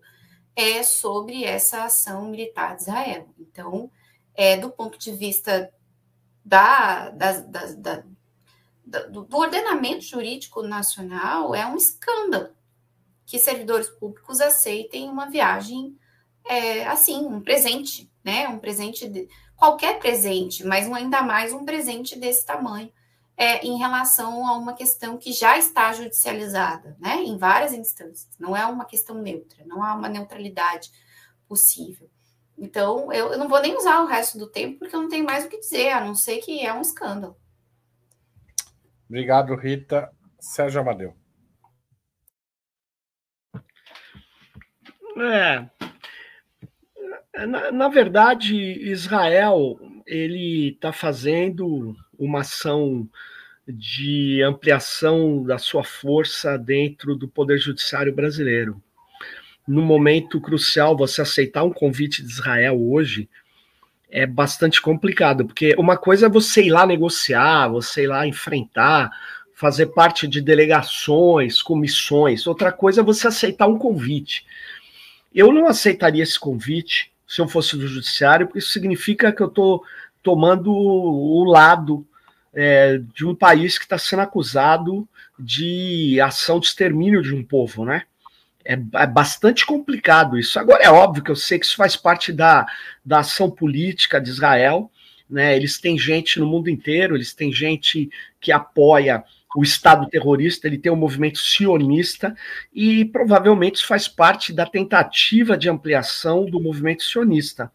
é sobre essa ação militar de Israel. Então, é, do ponto de vista da, da, da, da do, do ordenamento jurídico nacional, é um escândalo que servidores públicos aceitem uma viagem é, assim, um presente, né? Um presente, de, qualquer presente, mas ainda mais um presente desse tamanho é, em relação a uma questão que já está judicializada, né, em várias instâncias. Não é uma questão neutra, não há uma neutralidade possível. Então, eu, eu não vou nem usar o resto do tempo, porque eu não tenho mais o que dizer, a não ser que é um escândalo. Obrigado, Rita. Sérgio Amadeu. É, na, na verdade, Israel ele está fazendo uma ação de ampliação da sua força dentro do Poder Judiciário brasileiro. No momento crucial, você aceitar um convite de Israel hoje é bastante complicado, porque uma coisa é você ir lá negociar, você ir lá enfrentar, fazer parte de delegações, comissões, outra coisa é você aceitar um convite. Eu não aceitaria esse convite se eu fosse do judiciário, porque isso significa que eu estou tomando o lado é, de um país que está sendo acusado de ação de extermínio de um povo, né? É, é, bastante complicado isso. Agora, é óbvio que eu sei que isso faz parte da, da ação política de Israel, né? Eles têm gente no mundo inteiro, eles têm gente que apoia o Estado terrorista, ele tem um movimento sionista e provavelmente faz parte da tentativa de ampliação do movimento sionista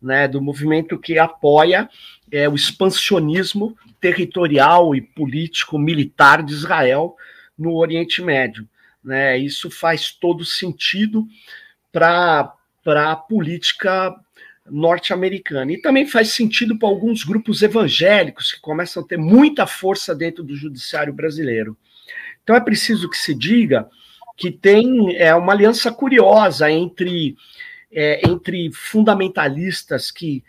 né, do movimento que apoia é, o expansionismo territorial e político militar de Israel no Oriente Médio. Né? Isso faz todo sentido para a política norte-americana. E também faz sentido para alguns grupos evangélicos que começam a ter muita força dentro do judiciário brasileiro. Então é preciso que se diga que tem é, uma aliança curiosa entre é, entre fundamentalistas que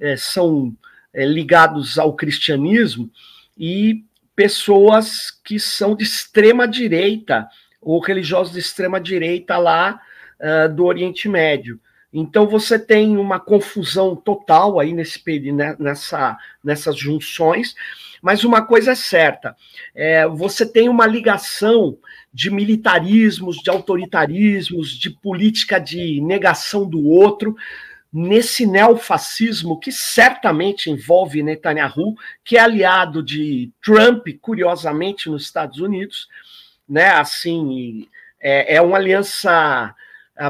é, são é, ligados ao cristianismo e pessoas que são de extrema direita ou religiosos de extrema direita lá uh, do Oriente Médio. Então você tem uma confusão total aí nesse né, nessa, nessas junções, mas uma coisa é certa: é, você tem uma ligação de militarismos, de autoritarismos, de política de negação do outro, nesse neofascismo que certamente envolve Netanyahu, que é aliado de Trump, curiosamente, nos Estados Unidos, né? Assim, é, é uma aliança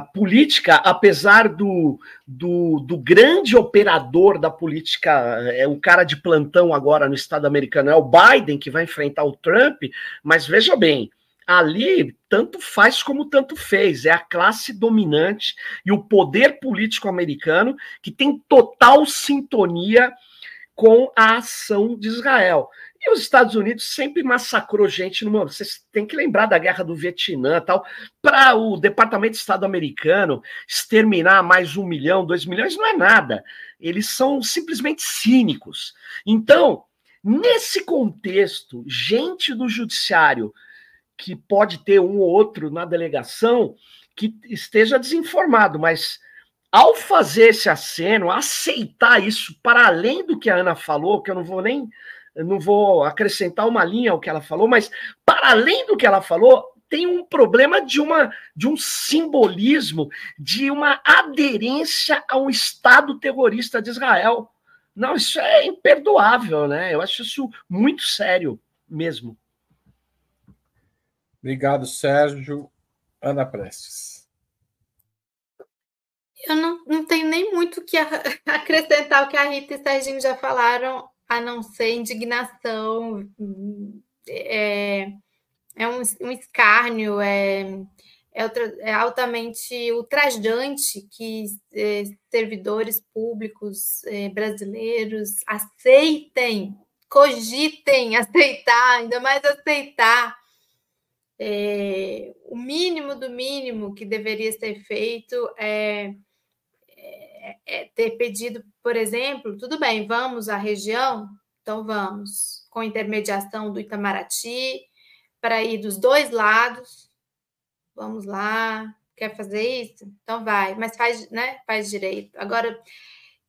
política, apesar do, do, do, grande operador da política, é um cara de plantão agora no Estado americano, é o Biden, que vai enfrentar o Trump, mas veja bem, ali tanto faz como tanto fez. É a classe dominante e o poder político americano que tem total sintonia com a ação de Israel. E os Estados Unidos sempre massacrou gente no Vocês têm que lembrar da guerra do Vietnã tal. Para o Departamento de Estado americano exterminar mais um milhão, dois milhões, não é nada. Eles são simplesmente cínicos. Então, nesse contexto, gente do judiciário que pode ter um ou outro na delegação que esteja desinformado, mas ao fazer esse aceno, aceitar isso para além do que a Ana falou, que eu não vou nem não vou acrescentar uma linha ao que ela falou, mas para além do que ela falou, tem um problema de uma de um simbolismo, de uma aderência a um Estado terrorista de Israel. Não, isso é imperdoável, né? Eu acho isso muito sério mesmo. Obrigado, Sérgio. Ana Prestes. Eu não, não tenho nem muito que acrescentar o que a Rita e o Serginho já falaram, a não ser indignação. É, é um, um escárnio, é, é, é, altamente ultrajante que é, servidores públicos é, brasileiros aceitem, cogitem aceitar, ainda mais aceitar é, o mínimo do mínimo que deveria ser feito é, é, é, ter pedido, por exemplo, tudo bem, vamos à região, então vamos, com intermediação do Itamaraty, para ir dos dois lados, vamos lá, quer fazer isso? Então vai, mas faz, né, faz direito. Agora,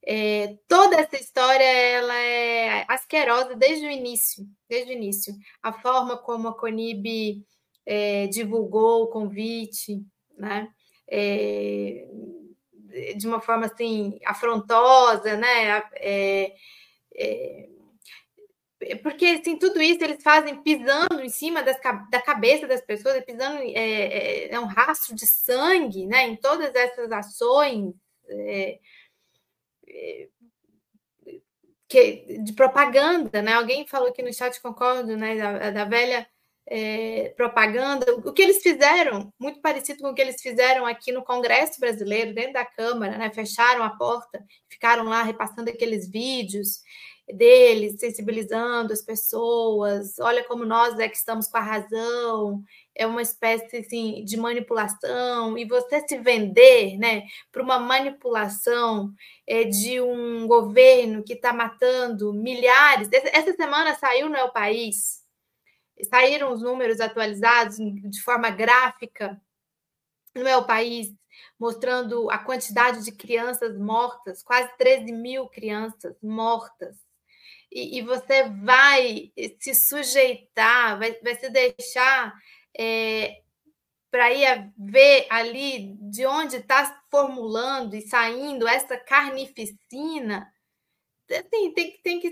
é, toda essa história ela é asquerosa desde o início, desde o início. A forma como a Conib é, divulgou o convite, né? É, de uma forma assim afrontosa, né? É, é, porque assim, tudo isso eles fazem pisando em cima das, da cabeça das pessoas, pisando é, é, é, um rastro de sangue, né? Em todas essas ações é, é, que, de propaganda, né? Alguém falou aqui no chat, concordo, né? Da, da velha é, propaganda, o que eles fizeram, muito parecido com o que eles fizeram aqui no Congresso Brasileiro, dentro da Câmara, né? fecharam a porta, ficaram lá repassando aqueles vídeos deles, sensibilizando as pessoas, olha como nós é que estamos com a razão, é uma espécie assim, de manipulação, e você se vender né, para uma manipulação é, de um governo que está matando milhares. Essa semana saiu no El País saíram os números atualizados de forma gráfica no meu país, mostrando a quantidade de crianças mortas, quase 13 mil crianças mortas. E, e você vai se sujeitar, vai, vai se deixar é, para ir ver ali de onde está formulando e saindo essa carnificina assim, tem, tem, que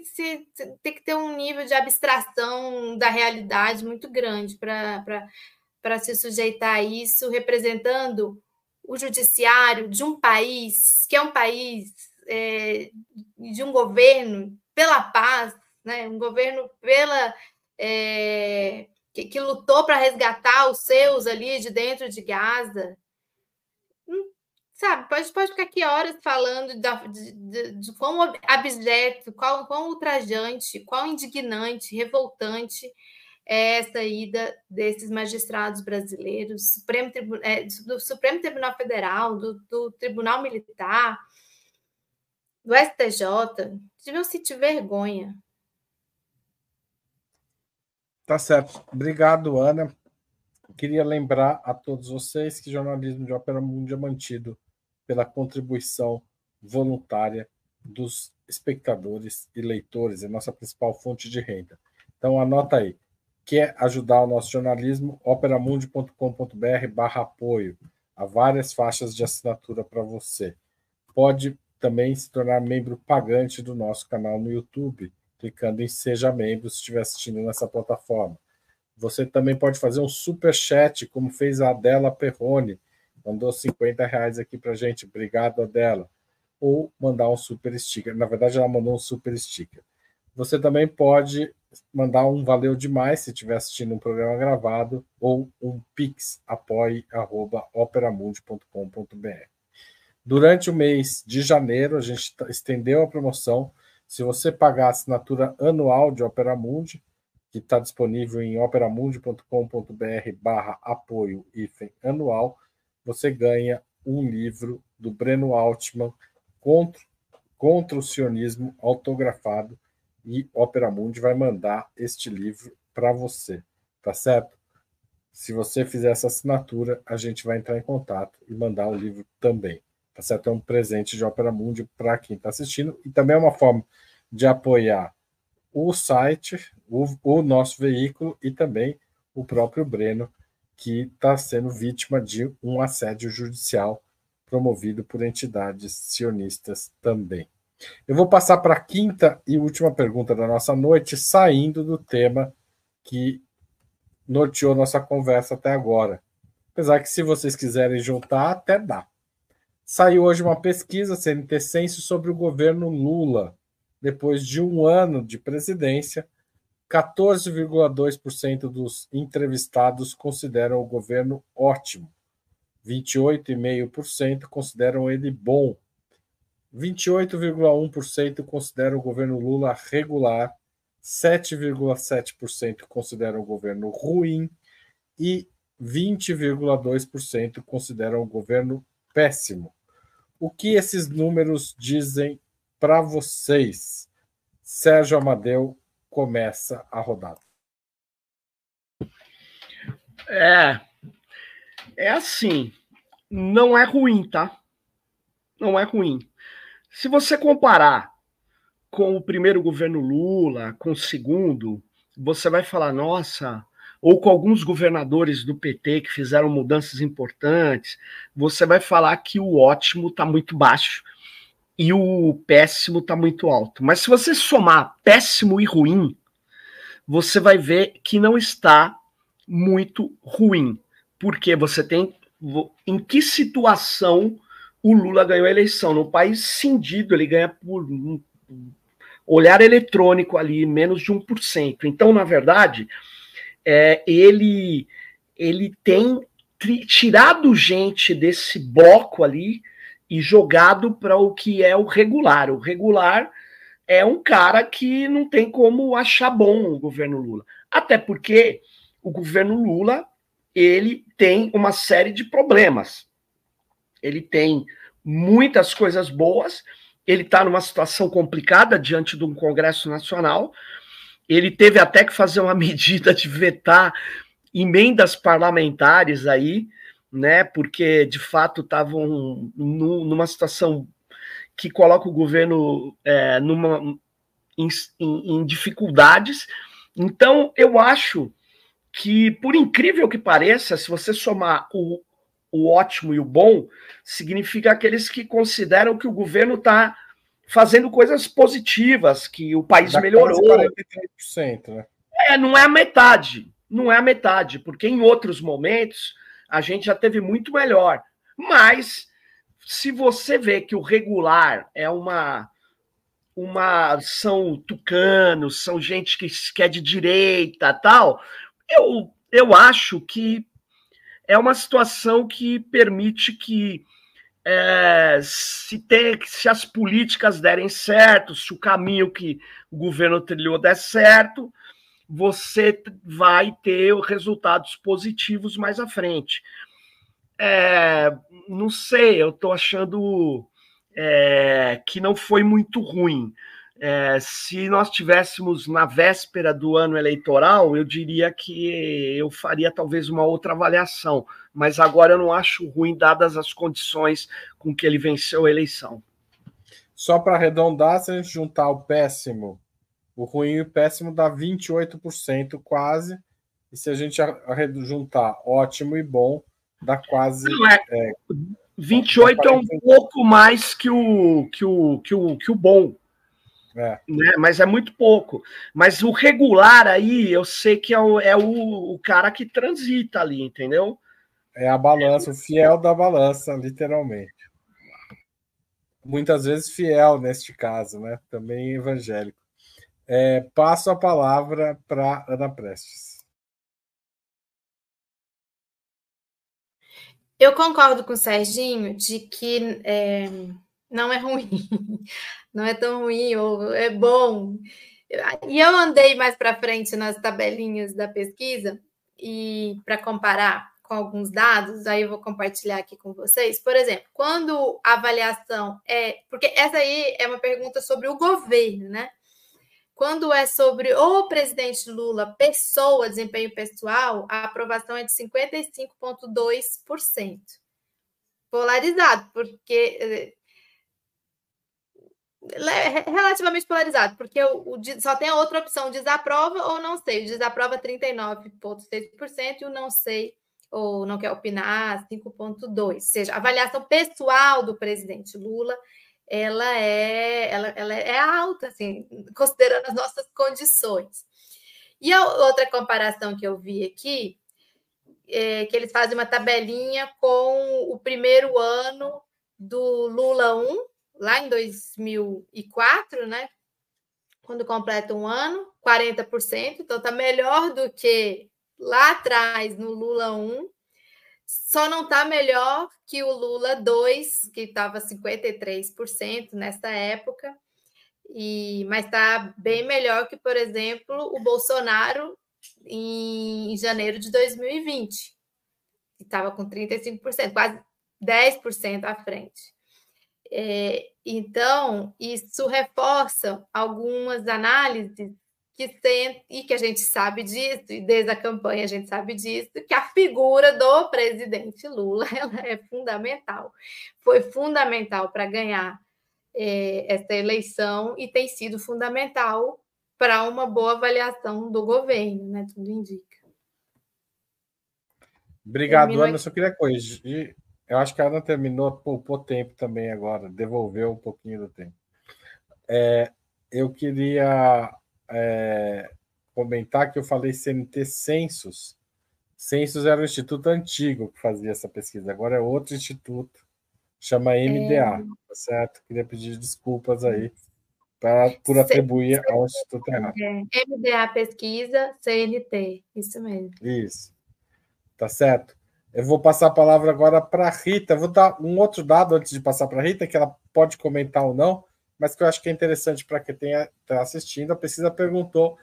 tem que ter um nível de abstração da realidade muito grande para se sujeitar a isso, representando o judiciário de um país que é um país é, de um governo pela paz, né? um governo pela é, que, que lutou para resgatar os seus ali de dentro de Gaza, sabe, pode, pode ficar aqui horas falando de, de, de quão abjeto, qual, quão ultrajante, quão indignante, revoltante é essa ida desses magistrados brasileiros, Supremo, é, do Supremo Tribunal Federal, do, do Tribunal Militar, do STJ, deviam sentir vergonha. Tá certo. Obrigado, Ana. Queria lembrar a todos vocês que jornalismo de Ópera Mundi é mantido pela contribuição voluntária dos espectadores e leitores, é nossa principal fonte de renda. Então anota aí. Quer ajudar o nosso jornalismo? operamundi.com.br barra apoio. Há várias faixas de assinatura para você. Pode também se tornar membro pagante do nosso canal no YouTube, clicando em Seja Membro se estiver assistindo nessa plataforma. Você também pode fazer um super chat, como fez a Adela Perrone, mandou 50 reais aqui para gente. Obrigado, Adela. Ou mandar um super sticker. Na verdade, ela mandou um super sticker. Você também pode mandar um valeu demais se estiver assistindo um programa gravado ou um pix apoie@operamundi.com.br. Durante o mês de janeiro, a gente estendeu a promoção. Se você pagar a assinatura anual de Opera Mundi, que está disponível em operamundi.com.br barra apoio anual, você ganha um livro do Breno Altman contra, contra o sionismo autografado e Opera Mundi vai mandar este livro para você, tá certo? Se você fizer essa assinatura, a gente vai entrar em contato e mandar o livro também. Tá certo? É um presente de Opera Mundi para quem está assistindo e também é uma forma de apoiar o site, o, o nosso veículo e também o próprio Breno, que está sendo vítima de um assédio judicial promovido por entidades sionistas também. Eu vou passar para a quinta e última pergunta da nossa noite, saindo do tema que norteou nossa conversa até agora. Apesar que, se vocês quiserem juntar, até dá. Saiu hoje uma pesquisa CNT Censo sobre o governo Lula. Depois de um ano de presidência, 14,2% dos entrevistados consideram o governo ótimo, 28,5% consideram ele bom, 28,1% consideram o governo Lula regular, 7,7% consideram o governo ruim e 20,2% consideram o governo péssimo. O que esses números dizem para vocês? Sérgio Amadeu começa a rodada. É, é assim, não é ruim, tá? Não é ruim. Se você comparar com o primeiro governo Lula, com o segundo, você vai falar, nossa, ou com alguns governadores do PT que fizeram mudanças importantes, você vai falar que o ótimo está muito baixo e o péssimo está muito alto. Mas se você somar péssimo e ruim, você vai ver que não está muito ruim. Porque você tem em que situação o Lula ganhou a eleição? No país cindido, ele ganha por um olhar eletrônico ali, menos de 1%. Então, na verdade, é, ele, ele tem tirado gente desse bloco ali e jogado para o que é o regular. O regular é um cara que não tem como achar bom o governo Lula. Até porque o governo Lula ele tem uma série de problemas. Ele tem muitas coisas boas, ele está numa situação complicada diante de um Congresso Nacional, ele teve até que fazer uma medida de vetar emendas parlamentares aí, né? Porque de fato estavam numa situação que coloca o governo é, numa, em, em, dificuldades. Então, eu acho que, por incrível que pareça, se você somar o, o ótimo e o bom, significa aqueles que consideram que o governo está fazendo coisas positivas, que o país Dá melhorou. 43%, né? É, não é a metade, não é a metade, porque em outros momentos a gente já teve muito melhor. Mas se você vê que o regular é uma uma são tucanos, são gente que, que é de direita, tal, eu eu acho que é uma situação que permite que é, se, tem, se as políticas derem certo, se o caminho que o governo trilhou der certo, você vai ter resultados positivos mais à frente. É, não sei, eu estou achando é, que não foi muito ruim. É, se nós tivéssemos na véspera do ano eleitoral, eu diria que eu faria talvez uma outra avaliação, mas agora eu não acho ruim, dadas as condições com que ele venceu a eleição. Só para arredondar, se a gente juntar o péssimo, o ruim e o péssimo dá 28% quase, e se a gente juntar ótimo e bom, dá quase. Não é. é 28 é um pouco mais que o, que o, que o, que o bom. É. Né? Mas é muito pouco. Mas o regular aí, eu sei que é o, é o, o cara que transita ali, entendeu? É a balança, o fiel da balança, literalmente. Muitas vezes fiel neste caso, né? Também evangélico. É, passo a palavra para Ana Prestes. Eu concordo com o Serginho de que é, não é ruim, não é tão ruim, ou é bom. E eu andei mais para frente nas tabelinhas da pesquisa e para comparar com alguns dados, aí eu vou compartilhar aqui com vocês. Por exemplo, quando a avaliação é. Porque essa aí é uma pergunta sobre o governo, né? Quando é sobre o presidente Lula, pessoa, desempenho pessoal, a aprovação é de 55,2%. Polarizado, porque. Eh, relativamente polarizado, porque o, o, só tem a outra opção, desaprova ou não sei. Desaprova 39,6% e o não sei ou não quer opinar 5,2%. Ou seja, avaliação pessoal do presidente Lula ela é, ela, ela é alta, assim, considerando as nossas condições. E a outra comparação que eu vi aqui é que eles fazem uma tabelinha com o primeiro ano do Lula 1, lá em 2004, né? Quando completa um ano, 40%, então está melhor do que lá atrás no Lula 1 só não está melhor que o Lula 2, que estava 53% nessa época, e mas está bem melhor que, por exemplo, o Bolsonaro em janeiro de 2020, que estava com 35%, quase 10% à frente. É, então, isso reforça algumas análises que tem, e que a gente sabe disso, e desde a campanha a gente sabe disso, que a figura do presidente Lula ela é fundamental. Foi fundamental para ganhar é, essa eleição e tem sido fundamental para uma boa avaliação do governo, né? Tudo indica. Obrigado, Ana. Eu só queria corrigir. Eu acho que a Ana terminou, poupou tempo também agora, devolveu um pouquinho do tempo. É, eu queria é, comentar que eu falei CNT Census. Census era o instituto antigo que fazia essa pesquisa, agora é outro instituto, chama MDA, é... tá certo? Queria pedir desculpas aí pra, por atribuir C... ao instituto errado. É. MDA Pesquisa, CNT, isso mesmo. Isso, tá certo. Eu vou passar a palavra agora para a Rita. vou dar um outro dado antes de passar para a Rita, que ela pode comentar ou não mas que eu acho que é interessante para quem está assistindo. A pesquisa perguntou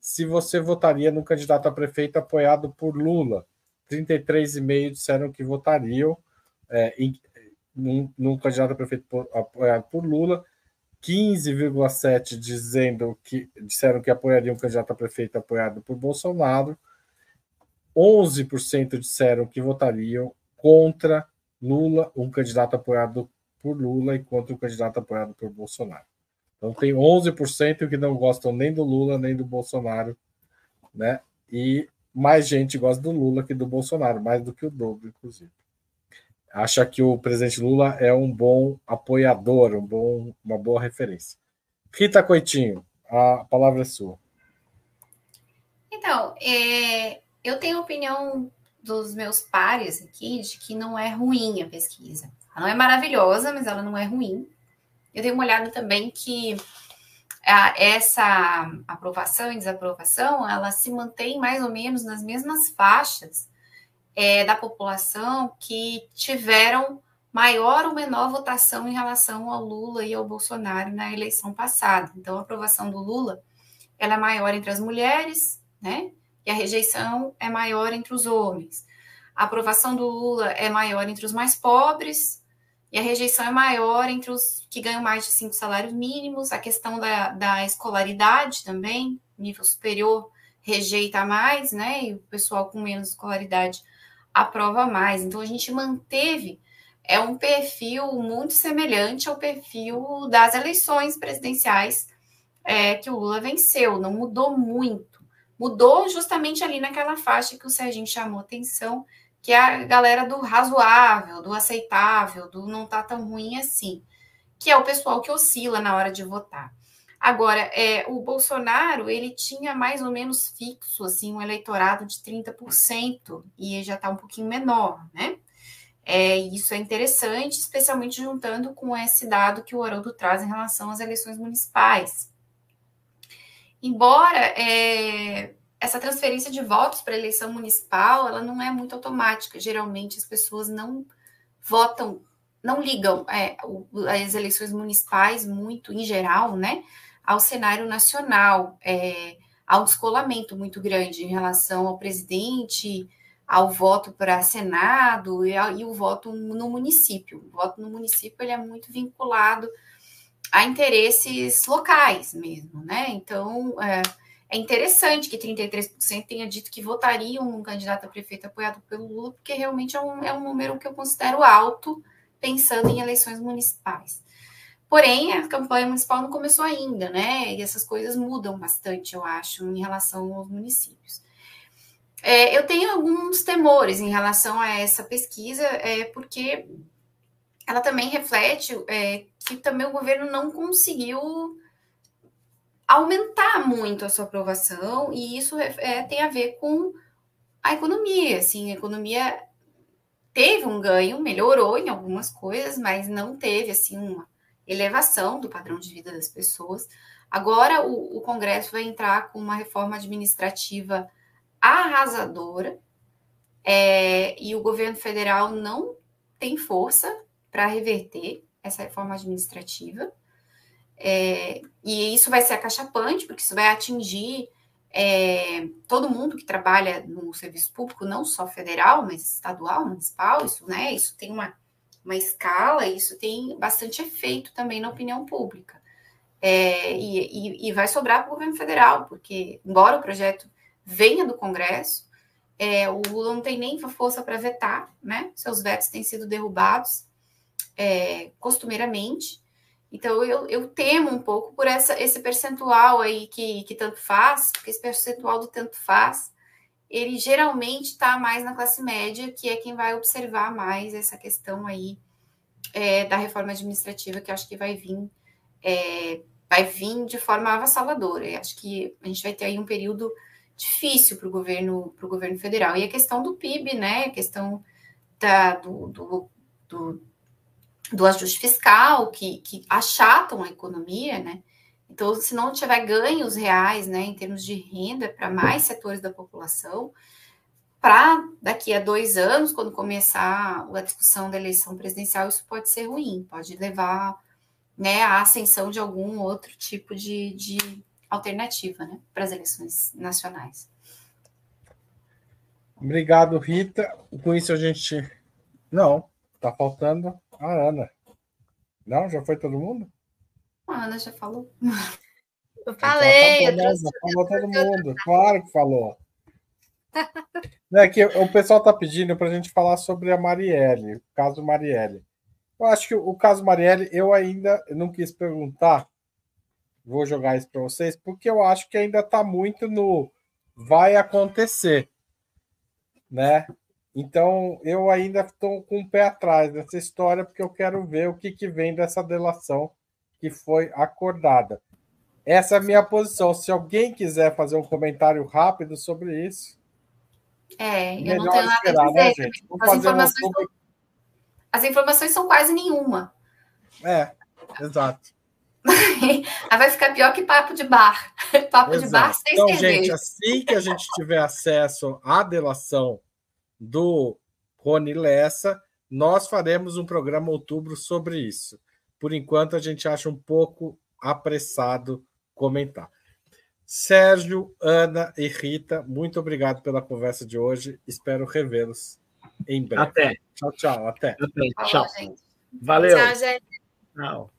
se você votaria no candidato a prefeito apoiado por Lula. 33,5% disseram que votariam é, em, num, num, candidato a prefeito por, apoiado por Lula. 15,7% dizendo que disseram que apoiariam um candidato a prefeito apoiado por Bolsonaro. 11% disseram que votariam contra Lula, um candidato apoiado por Lula e contra o candidato apoiado por Bolsonaro. Então tem 11% que não gostam nem do Lula nem do Bolsonaro, né? E mais gente gosta do Lula que do Bolsonaro, mais do que o dobro, inclusive. Acha que o presidente Lula é um bom apoiador, um bom, uma boa referência. Rita Coitinho, a palavra é sua. Então, é, eu tenho a opinião dos meus pares aqui de que não é ruim a pesquisa. Ela não é maravilhosa, mas ela não é ruim. Eu dei uma olhada também que a, essa aprovação e desaprovação, ela se mantém mais ou menos nas mesmas faixas é, da população que tiveram maior ou menor votação em relação ao Lula e ao Bolsonaro na eleição passada. Então, a aprovação do Lula ela é maior entre as mulheres, né? E a rejeição é maior entre os homens. A aprovação do Lula é maior entre os mais pobres e a rejeição é maior entre os que ganham mais de cinco salários mínimos, a questão da, da escolaridade também, nível superior rejeita mais, né? E o pessoal com menos escolaridade aprova mais. Então a gente manteve é um perfil muito semelhante ao perfil das eleições presidenciais é, que o Lula venceu, não mudou muito. Mudou justamente ali naquela faixa que o Serginho chamou atenção, que é a galera do razoável, do aceitável, do não tá tão ruim assim, que é o pessoal que oscila na hora de votar. Agora, é, o Bolsonaro, ele tinha mais ou menos fixo, assim, um eleitorado de 30%, e já está um pouquinho menor, né? É, isso é interessante, especialmente juntando com esse dado que o Haroldo traz em relação às eleições municipais. Embora é, essa transferência de votos para eleição municipal, ela não é muito automática. Geralmente as pessoas não votam, não ligam é, as eleições municipais muito, em geral, né? ao cenário nacional. É, há um descolamento muito grande em relação ao presidente, ao voto para Senado e, e, o voto no município. O voto no município ele é muito vinculado a interesses locais mesmo, né? Então, é, é interessante que 33% tenha dito que votariam um candidato a prefeito apoiado pelo Lula, porque realmente é um, é um número que eu considero alto, pensando em eleições municipais. Porém, a campanha municipal não começou ainda, né? E essas coisas mudam bastante, eu acho, em relação aos municípios. É, eu tenho alguns temores em relação a essa pesquisa, é, porque ela também reflete é, que também o governo não conseguiu aumentar muito a sua aprovação, e isso é, tem a ver com a economia. Assim, a economia teve um ganho, melhorou em algumas coisas, mas não teve assim uma elevação do padrão de vida das pessoas. Agora o, o Congresso vai entrar com uma reforma administrativa arrasadora é, e o governo federal não tem força para reverter essa reforma administrativa. É, e isso vai ser acachapante, porque isso vai atingir é, todo mundo que trabalha no serviço público, não só federal, mas estadual, municipal, isso, né? Isso tem uma uma escala, isso tem bastante efeito também na opinião pública. É, e, e, e, vai sobrar para o governo federal, porque, embora o projeto venha do Congresso, é, o Lula não tem nem força para vetar, né? Seus vetos têm sido derrubados é, costumeiramente. Então, eu, eu, temo um pouco por essa, esse percentual aí que, que tanto faz, porque esse percentual do tanto faz ele geralmente está mais na classe média, que é quem vai observar mais essa questão aí é, da reforma administrativa, que acho que vai vir, é, vai vir de forma avassaladora. Eu acho que a gente vai ter aí um período difícil para o governo, pro governo federal. E a questão do PIB, né? A questão da, do, do, do, do ajuste fiscal, que, que achatam a economia, né? Então, se não tiver ganhos reais, né, em termos de renda para mais setores da população, para daqui a dois anos, quando começar a discussão da eleição presidencial, isso pode ser ruim, pode levar né, à ascensão de algum outro tipo de, de alternativa né, para as eleições nacionais. Obrigado, Rita. Com isso a gente. Não, está faltando a Ana. Não? Já foi todo mundo? A Ana já falou. Eu falei. Eu trouxe... Falou todo mundo, claro que falou. é que o pessoal está pedindo para a gente falar sobre a Marielle, o caso Marielle. Eu acho que o caso Marielle, eu ainda não quis perguntar, vou jogar isso para vocês, porque eu acho que ainda está muito no vai acontecer, né? Então eu ainda estou com o pé atrás dessa história, porque eu quero ver o que, que vem dessa delação que foi acordada. Essa é a minha posição. Se alguém quiser fazer um comentário rápido sobre isso. É, eu não tenho nada a né, dizer. Né, as, informações são, as informações são quase nenhuma. É, exato. Aí vai ficar pior que papo de bar. Papo Exato. de bar sem Então, cerveja. gente, assim que a gente tiver acesso à delação do Rony Lessa, nós faremos um programa outubro sobre isso por enquanto a gente acha um pouco apressado comentar. Sérgio, Ana e Rita, muito obrigado pela conversa de hoje. Espero revê-los em breve. Até. Tchau, tchau. Até. até. Tchau. Valeu. Tchau, gente. Tchau.